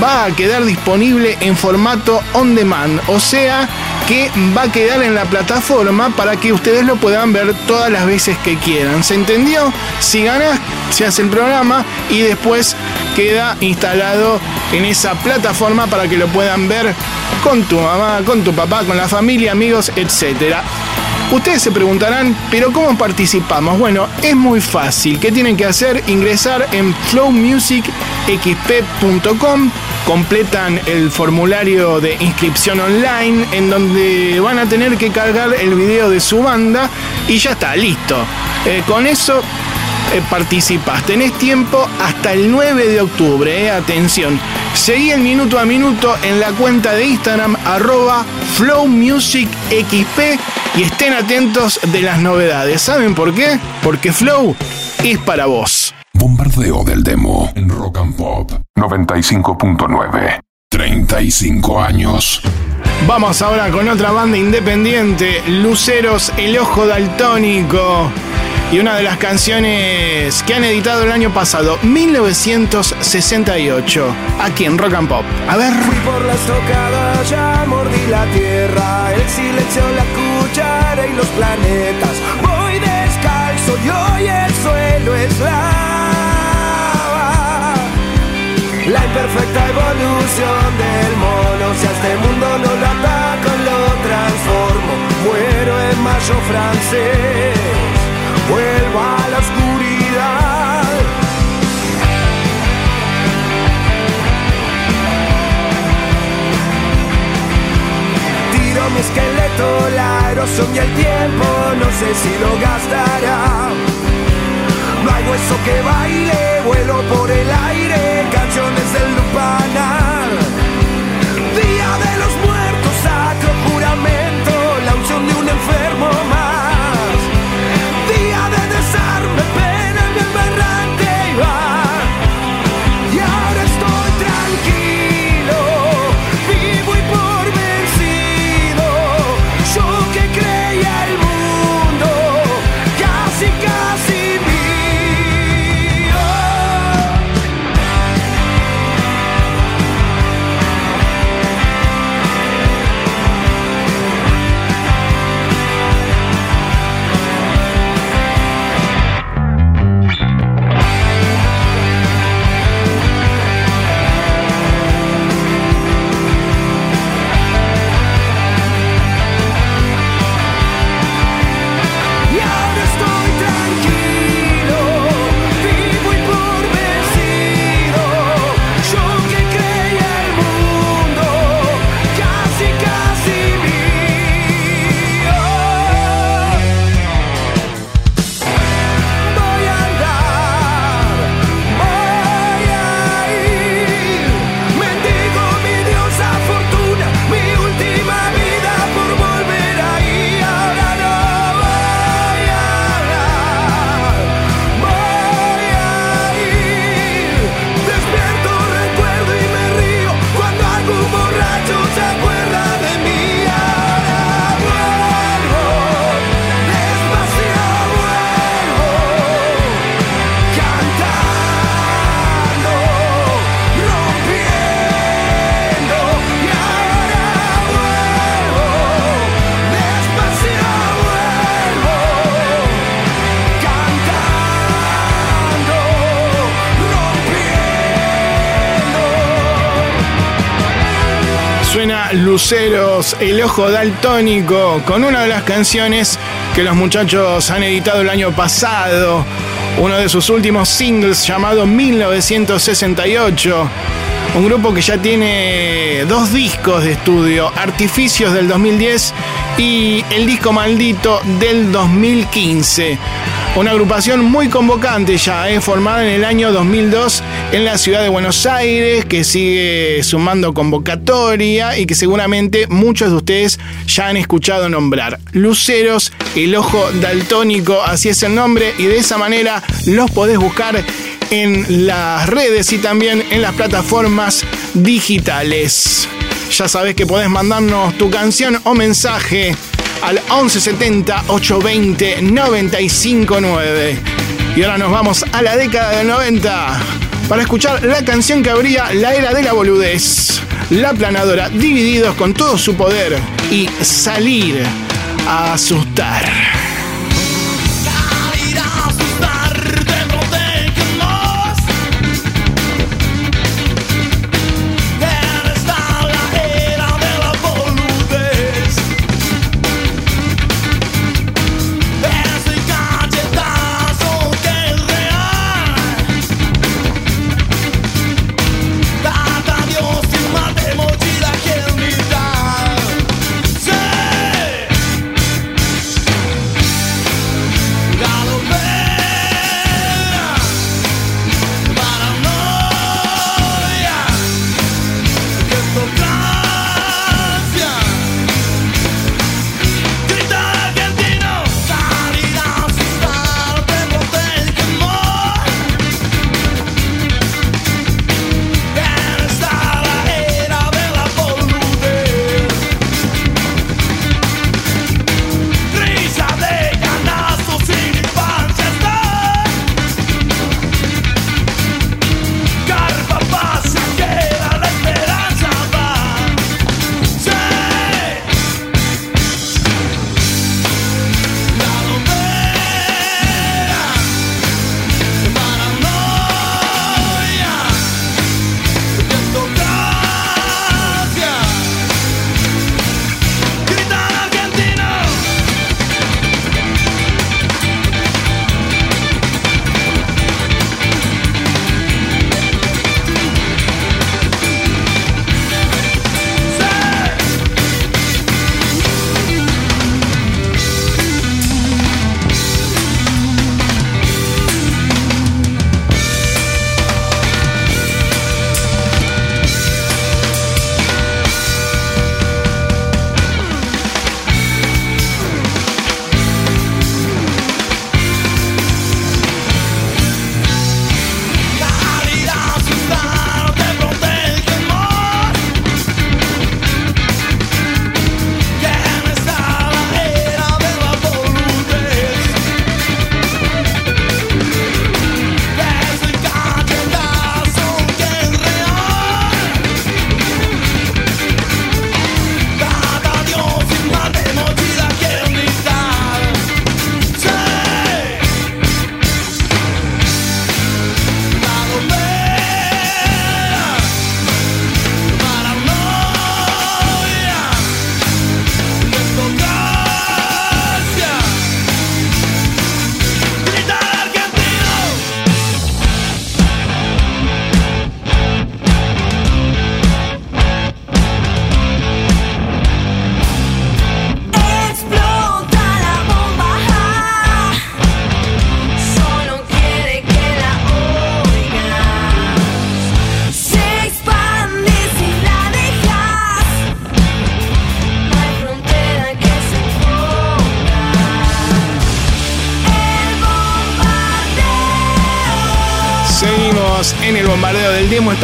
va a quedar disponible en formato on demand, o sea que va a quedar en la plataforma para que ustedes lo puedan ver todas las veces que quieran. ¿Se entendió? Si ganas, se hace el programa y después queda instalado en esa plataforma para que lo puedan ver con tu mamá, con tu papá, con la familia, amigos, etcétera. Ustedes se preguntarán, ¿pero cómo participamos? Bueno, es muy fácil. ¿Qué tienen que hacer? Ingresar en flowmusicxp.com, completan el formulario de inscripción online en donde van a tener que cargar el video de su banda y ya está, listo. Eh, con eso eh, participas. Tenés tiempo hasta el 9 de octubre, eh, atención. Seguí el minuto a minuto en la cuenta de Instagram arroba flowmusicxp y estén atentos de las novedades. ¿Saben por qué? Porque Flow es para vos. Bombardeo del demo en Rock and Pop 95.9. 35 años. Vamos ahora con otra banda independiente, Luceros El Ojo Daltónico. Y una de las canciones que han editado el año pasado, 1968, aquí en Rock and Pop. A ver. Fui por la estocada, ya mordí la tierra, el silencio, la cuchara y los planetas. Voy descalzo y hoy el suelo es lava. La imperfecta evolución del mono, si a este mundo no lo ataco, lo transformo. Muero en mayo francés, vuelvo a la oscuridad. Tiro mi esqueleto, la erosión y el tiempo, no sé si lo gastará. No hay hueso que baile, vuelo por el aire, canciones del lupanar. Día de los muertos, sacro juramento, la unción de un enfermo más. Luceros, el ojo daltónico, con una de las canciones que los muchachos han editado el año pasado. Uno de sus últimos singles llamado 1968. Un grupo que ya tiene dos discos de estudio, Artificios del 2010 y El disco maldito del 2015. Una agrupación muy convocante ya, eh, formada en el año 2002 en la ciudad de Buenos Aires, que sigue sumando convocatoria y que seguramente muchos de ustedes ya han escuchado nombrar. Luceros, el ojo daltónico, así es el nombre, y de esa manera los podés buscar en las redes y también en las plataformas digitales. Ya sabes que podés mandarnos tu canción o mensaje al 1170 820 959. Y ahora nos vamos a la década del 90 para escuchar la canción que abría la era de la boludez. La planadora, divididos con todo su poder y salir a asustar.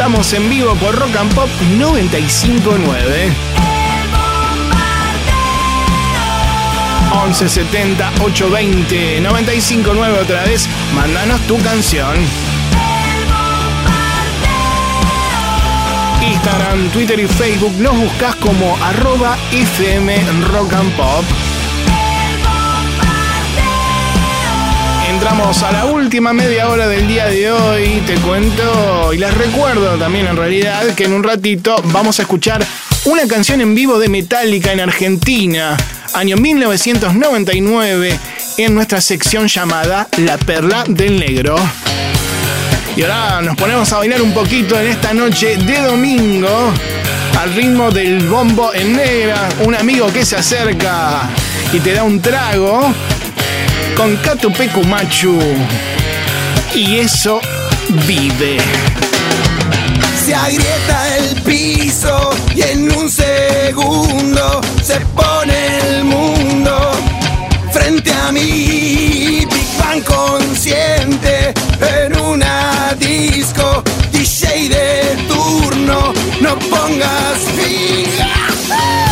Estamos en vivo por Rock and Pop 959. 1170 820 959 otra vez. Mándanos tu canción. Instagram, Twitter y Facebook nos buscas como arroba FM. Entramos a la última media hora del día de hoy. Te cuento y les recuerdo también en realidad que en un ratito vamos a escuchar una canción en vivo de Metallica en Argentina, año 1999, en nuestra sección llamada La Perla del Negro. Y ahora nos ponemos a bailar un poquito en esta noche de domingo al ritmo del bombo en negra, un amigo que se acerca y te da un trago con Cato Pecumachu. Y eso vive. Se agrieta el piso y en un segundo se pone el mundo frente a mí. Big Bang consciente en una disco. DJ de turno, no pongas fin.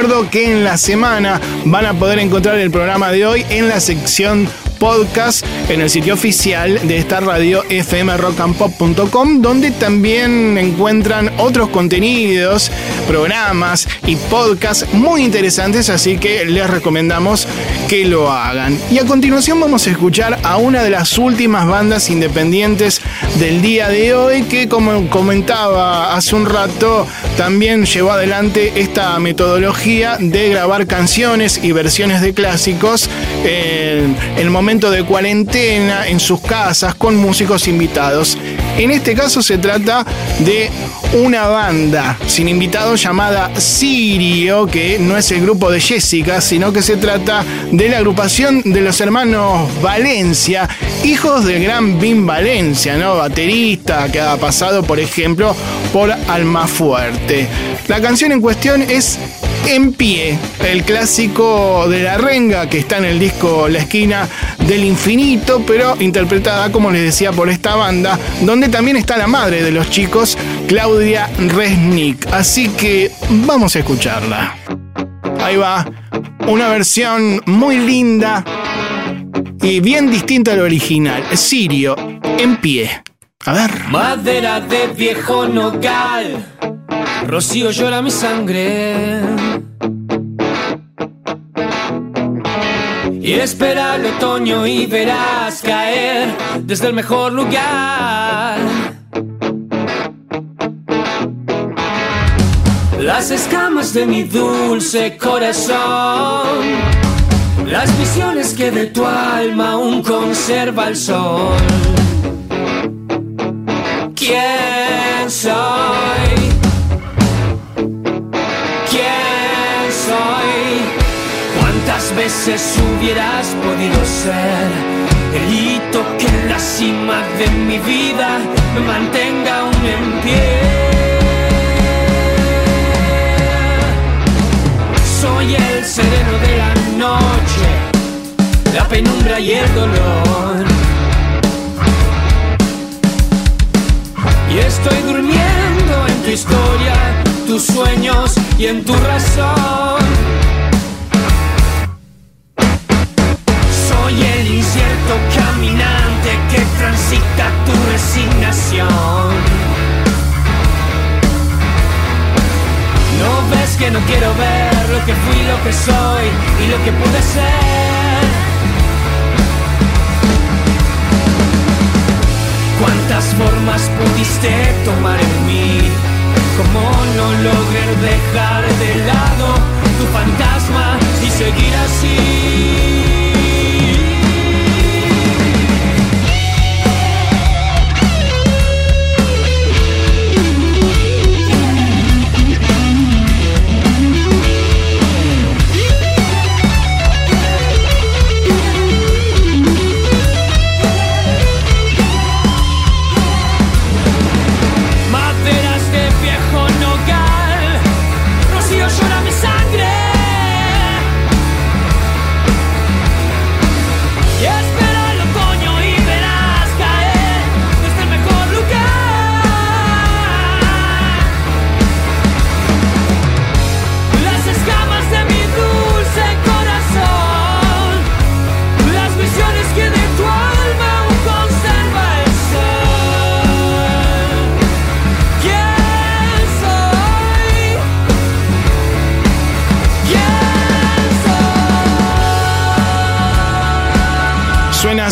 Recuerdo que en la semana van a poder encontrar el programa de hoy en la sección podcast en el sitio oficial de esta radio fmrockandpop.com donde también encuentran otros contenidos, programas y podcasts muy interesantes así que les recomendamos que lo hagan. Y a continuación vamos a escuchar a una de las últimas bandas independientes del día de hoy que como comentaba hace un rato también llevó adelante esta metodología de grabar canciones y versiones de clásicos en el momento de cuarentena en sus casas con músicos invitados. En este caso se trata de una banda sin invitados llamada Sirio, que no es el grupo de Jessica, sino que se trata de la agrupación de los hermanos Valencia, hijos del gran Bim Valencia, ¿no? Baterista que ha pasado, por ejemplo, por Almafuerte. La canción en cuestión es en pie, el clásico de la renga que está en el disco La esquina del infinito, pero interpretada, como les decía, por esta banda, donde también está la madre de los chicos, Claudia Resnick. Así que vamos a escucharla. Ahí va, una versión muy linda y bien distinta al original. Sirio, en pie. A ver. Madera de viejo nogal, Rocío llora mi sangre. Y espera el otoño y verás caer desde el mejor lugar. Las escamas de mi dulce corazón. Las visiones que de tu alma aún conserva el sol. ¿Quién soy? ¿Cuántas veces hubieras podido ser el hito que en la cima de mi vida me mantenga aún en pie? Soy el sereno de la noche, la penumbra y el dolor. Y estoy durmiendo en tu historia, tus sueños y en tu razón. Soy el incierto caminante que transita tu resignación. No ves que no quiero ver lo que fui, lo que soy y lo que pude ser. ¿Cuántas formas pudiste tomar en mí? ¿Cómo no lograr dejar de lado tu fantasma y seguir así?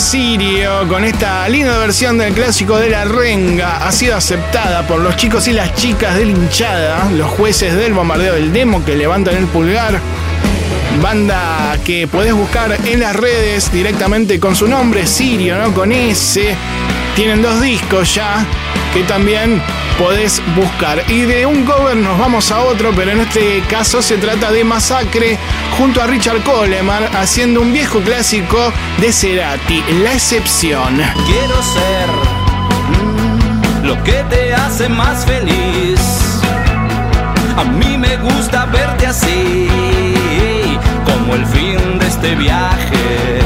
Sirio con esta linda versión del clásico de la renga. Ha sido aceptada por los chicos y las chicas de la hinchada, los jueces del bombardeo del demo que levantan el pulgar. Banda que podés buscar en las redes directamente con su nombre, Sirio, ¿no? Con S. Tienen dos discos ya que también podés buscar. Y de un cover nos vamos a otro, pero en este caso se trata de Masacre junto a Richard Coleman haciendo un viejo clásico de Cerati, La Excepción. Quiero ser mm, lo que te hace más feliz. A mí me gusta verte así, como el fin de este viaje.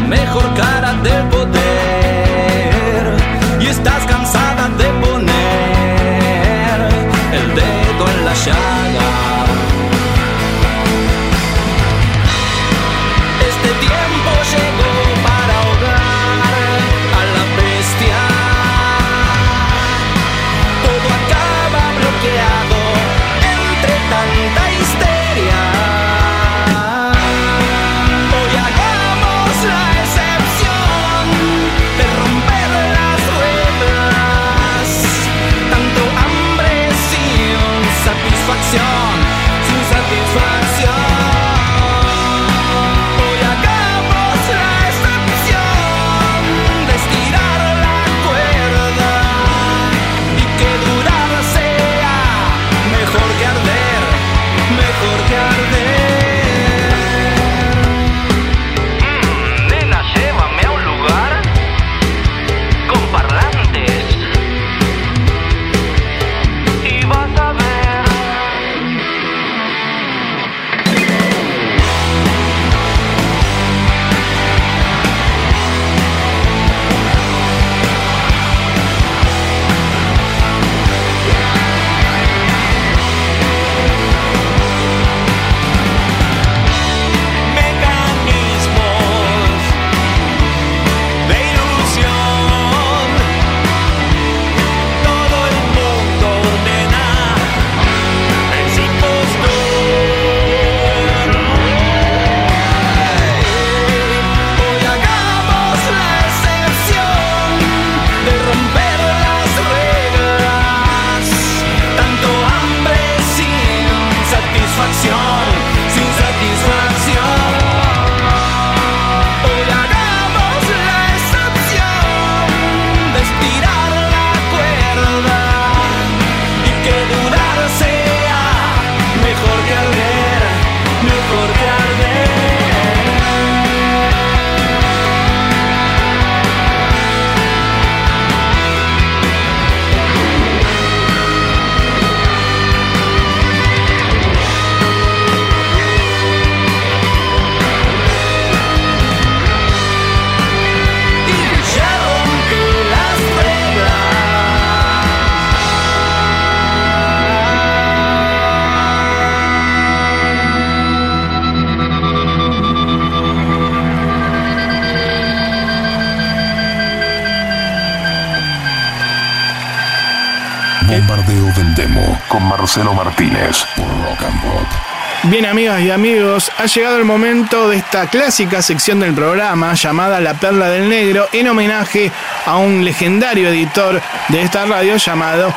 Mejor cara del Marcelo Martínez Rock and Pop. Bien amigas y amigos, ha llegado el momento de esta clásica sección del programa llamada La Perla del Negro en homenaje a un legendario editor de esta radio llamado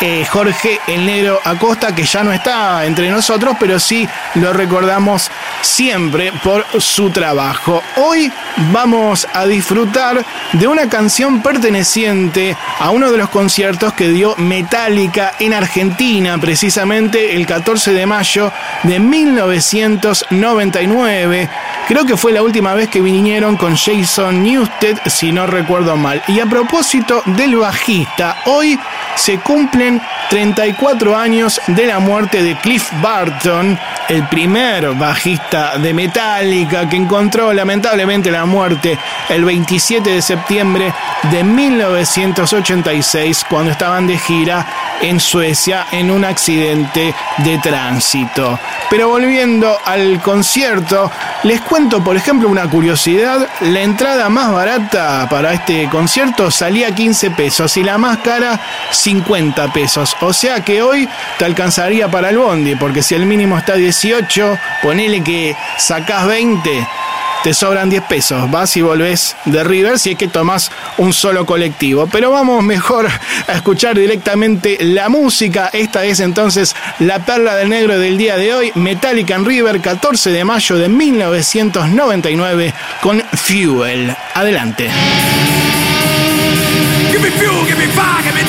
eh, Jorge el Negro Acosta, que ya no está entre nosotros, pero sí lo recordamos siempre por su trabajo. Hoy vamos a disfrutar de una canción perteneciente a uno de los conciertos que dio Metallica en Argentina, precisamente el 14 de mayo de 1999. Creo que fue la última vez que vinieron con Jason Newsted, si no recuerdo mal. Y a propósito del bajista, hoy se cumplen 34 años de la muerte de Cliff Barton, el primer bajista de Metallica que encontró lamentablemente la muerte el 27 de septiembre de 1986 cuando estaban de gira en Suecia en un accidente de tránsito. Pero volviendo al concierto, les cuento por ejemplo una curiosidad, la entrada más barata para este concierto salía 15 pesos y la más cara 50 pesos. O sea que hoy te alcanzaría para el bondi, porque si el mínimo está 18, ponele que sacás 20, te sobran 10 pesos. Vas y volvés de River si es que tomás un solo colectivo. Pero vamos mejor a escuchar directamente la música. Esta es entonces la perla del negro del día de hoy, Metallica en River, 14 de mayo de 1999 con Fuel. Adelante. Give me fuel, give me fire, give me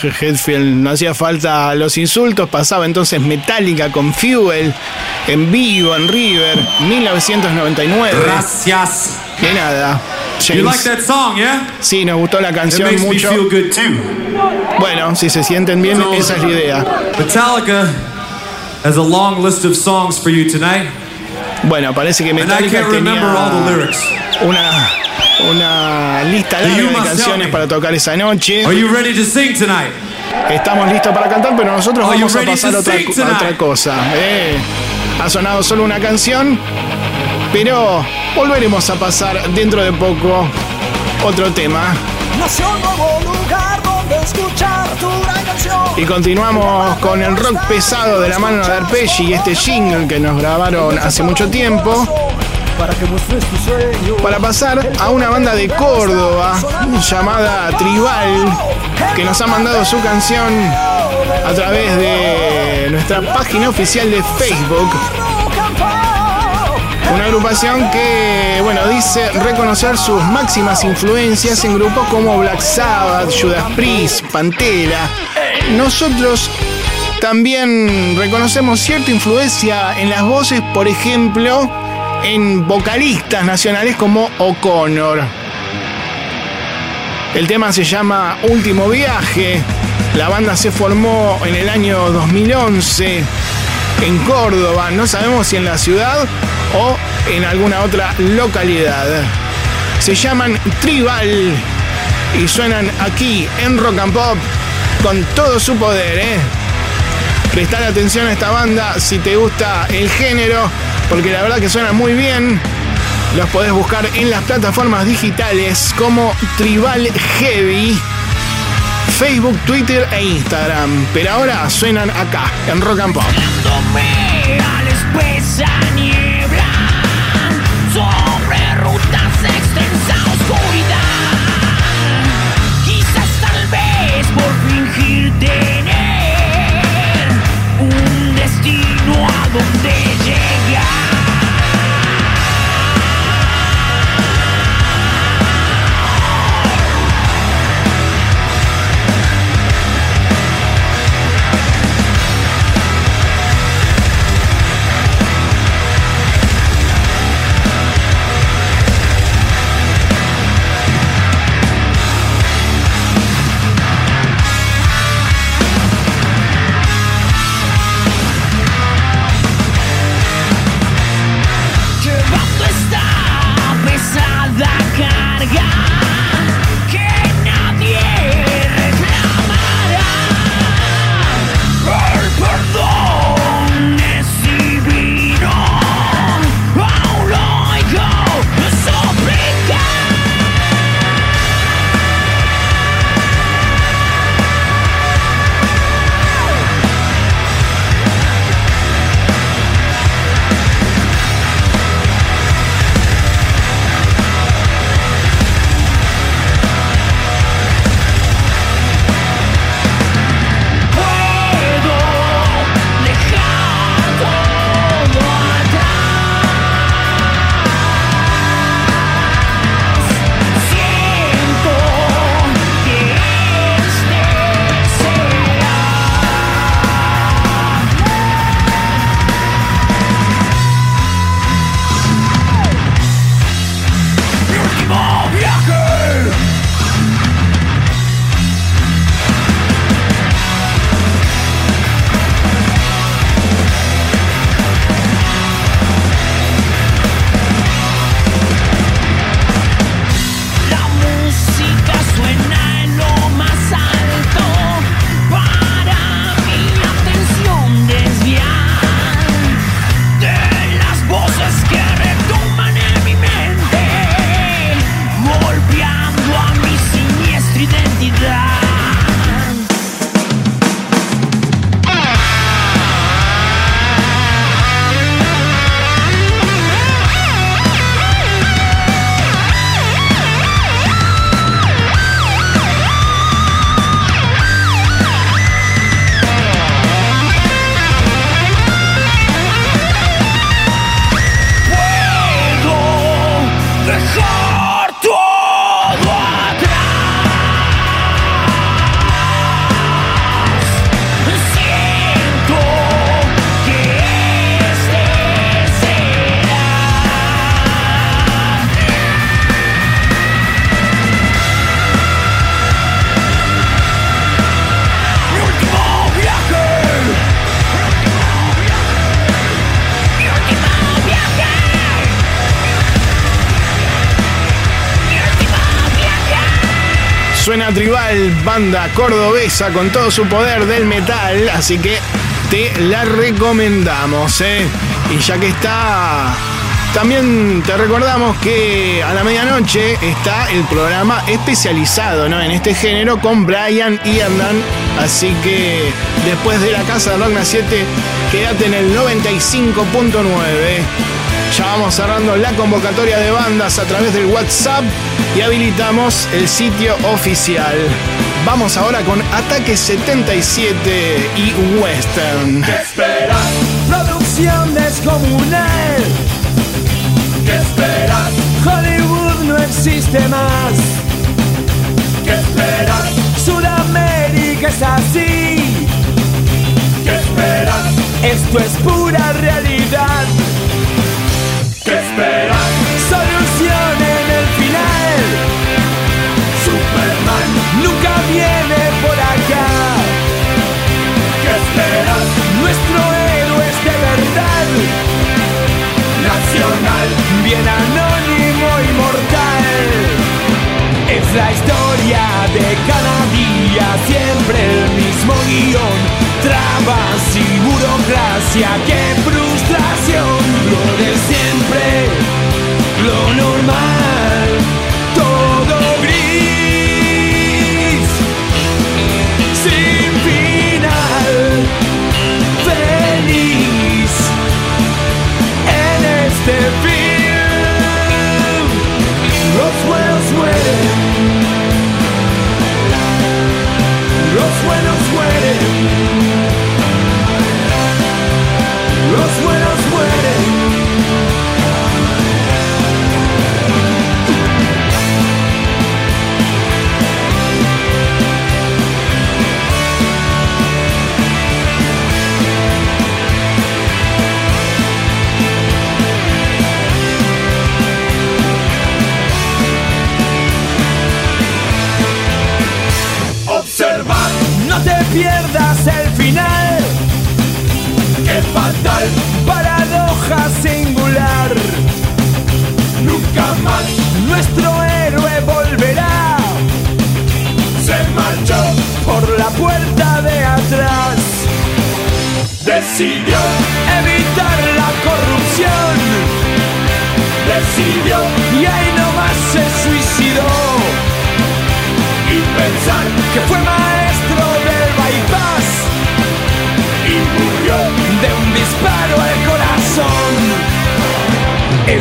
Bueno, no hacía falta los insultos. Pasaba entonces Metallica con Fuel en vivo en River, 1999. Gracias. De nada. You like that song, yeah? Sí, nos gustó la It canción me mucho. feel good too. Bueno, si se sienten bien, So, esa es la idea. Metallica has a long list of songs for you tonight. Bueno, parece que Metallica tenía una, una lista larga de canciones para tocar esa noche. Are you ready to sing tonight? Estamos listos para cantar, pero nosotros vamos a pasar to otra, a otra cosa. Eh, ha sonado solo una canción, pero volveremos a pasar dentro de poco otro tema. Nació un nuevo lugar donde escuchar tu gran canción. Y continuamos con el rock pesado de la mano de Arpeggi y este jingle que nos grabaron hace mucho tiempo. Para pasar a una banda de Córdoba llamada Tribal, que nos ha mandado su canción a través de nuestra página oficial de Facebook. Una agrupación que, bueno, dice reconocer sus máximas influencias en grupos como Black Sabbath, Judas Priest, Pantera. Nosotros también reconocemos cierta influencia en las voces, por ejemplo, en vocalistas nacionales como O'Connor. El tema se llama Último Viaje. La banda se formó en el año 2011 en Córdoba. No sabemos si en la ciudad o en alguna otra localidad. Se llaman Tribal y suenan aquí en Rock and Pop con todo su poder. ¿eh? Prestar atención a esta banda si te gusta el género, porque la verdad que suena muy bien. Los podés buscar en las plataformas digitales como Tribal Heavy, Facebook, Twitter e Instagram. Pero ahora suenan acá, en Rock and Pop. niebla sobre rutas de extensa oscuridad. Quizás tal vez por fingir tener un destino a donde Tribal, banda cordobesa con todo su poder del metal, así que te la recomendamos, ¿eh? Y ya que está, también te recordamos que a la medianoche está el programa especializado ¿no? en este género con Brian y Hernán, así que después de la casa de Rock 7, quédate en el 95.9. Ya vamos cerrando la convocatoria de bandas a través del WhatsApp y habilitamos el sitio oficial. Vamos ahora con Ataque 77 y Western. ¿Qué esperas? Producción descomunal. ¿Qué esperas? Hollywood no existe más. ¿Qué esperas? Sudamérica es así. ¿Qué esperas? Esto es pura realidad. ¿Qué esperas? Nunca viene por acá. ¿Qué esperas? Nuestro héroe es de verdad. Nacional, bien anónimo y mortal. Es la historia de cada día, siempre el mismo guion. Trabas y burocracia, qué frustración. Lo de siempre, lo normal, Los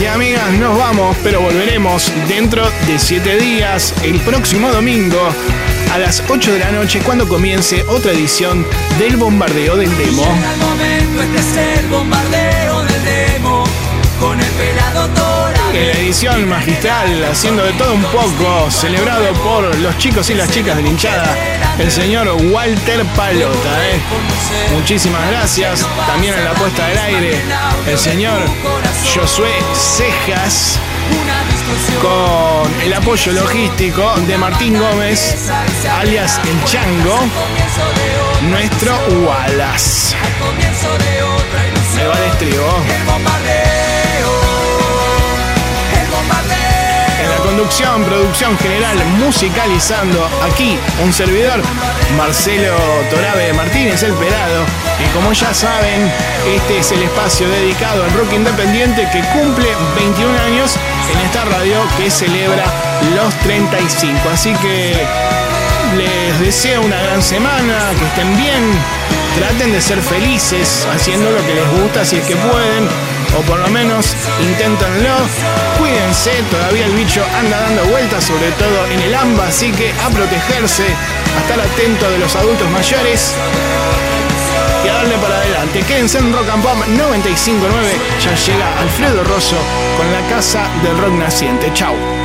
y amigas, nos vamos, pero volveremos dentro de 7 días, el próximo domingo, a las 8 de la noche, cuando comience otra edición del bombardeo del demo. En la edición magistral, haciendo de todo un poco, celebrado por los chicos y las chicas de la el señor Walter Palota. ¿eh? Muchísimas gracias. También en la puesta del aire, el señor Josué Cejas, con el apoyo logístico de Martín Gómez, alias El Chango. Nuestro Wallace. Me va el estribo. Conducción, producción general, musicalizando aquí un servidor, Marcelo Torabe Martínez, el pelado. Y como ya saben, este es el espacio dedicado al rock independiente que cumple 21 años en esta radio que celebra los 35. Así que les deseo una gran semana, que estén bien, traten de ser felices haciendo lo que les gusta si es que pueden, o por lo menos inténtenlo. Cuídense, todavía el bicho anda dando vueltas, sobre todo en el AMBA, así que a protegerse, a estar atento de los adultos mayores y a darle para adelante. Quédense en Rock and Pop 959, ya llega Alfredo Rosso con la casa del rock naciente. Chau.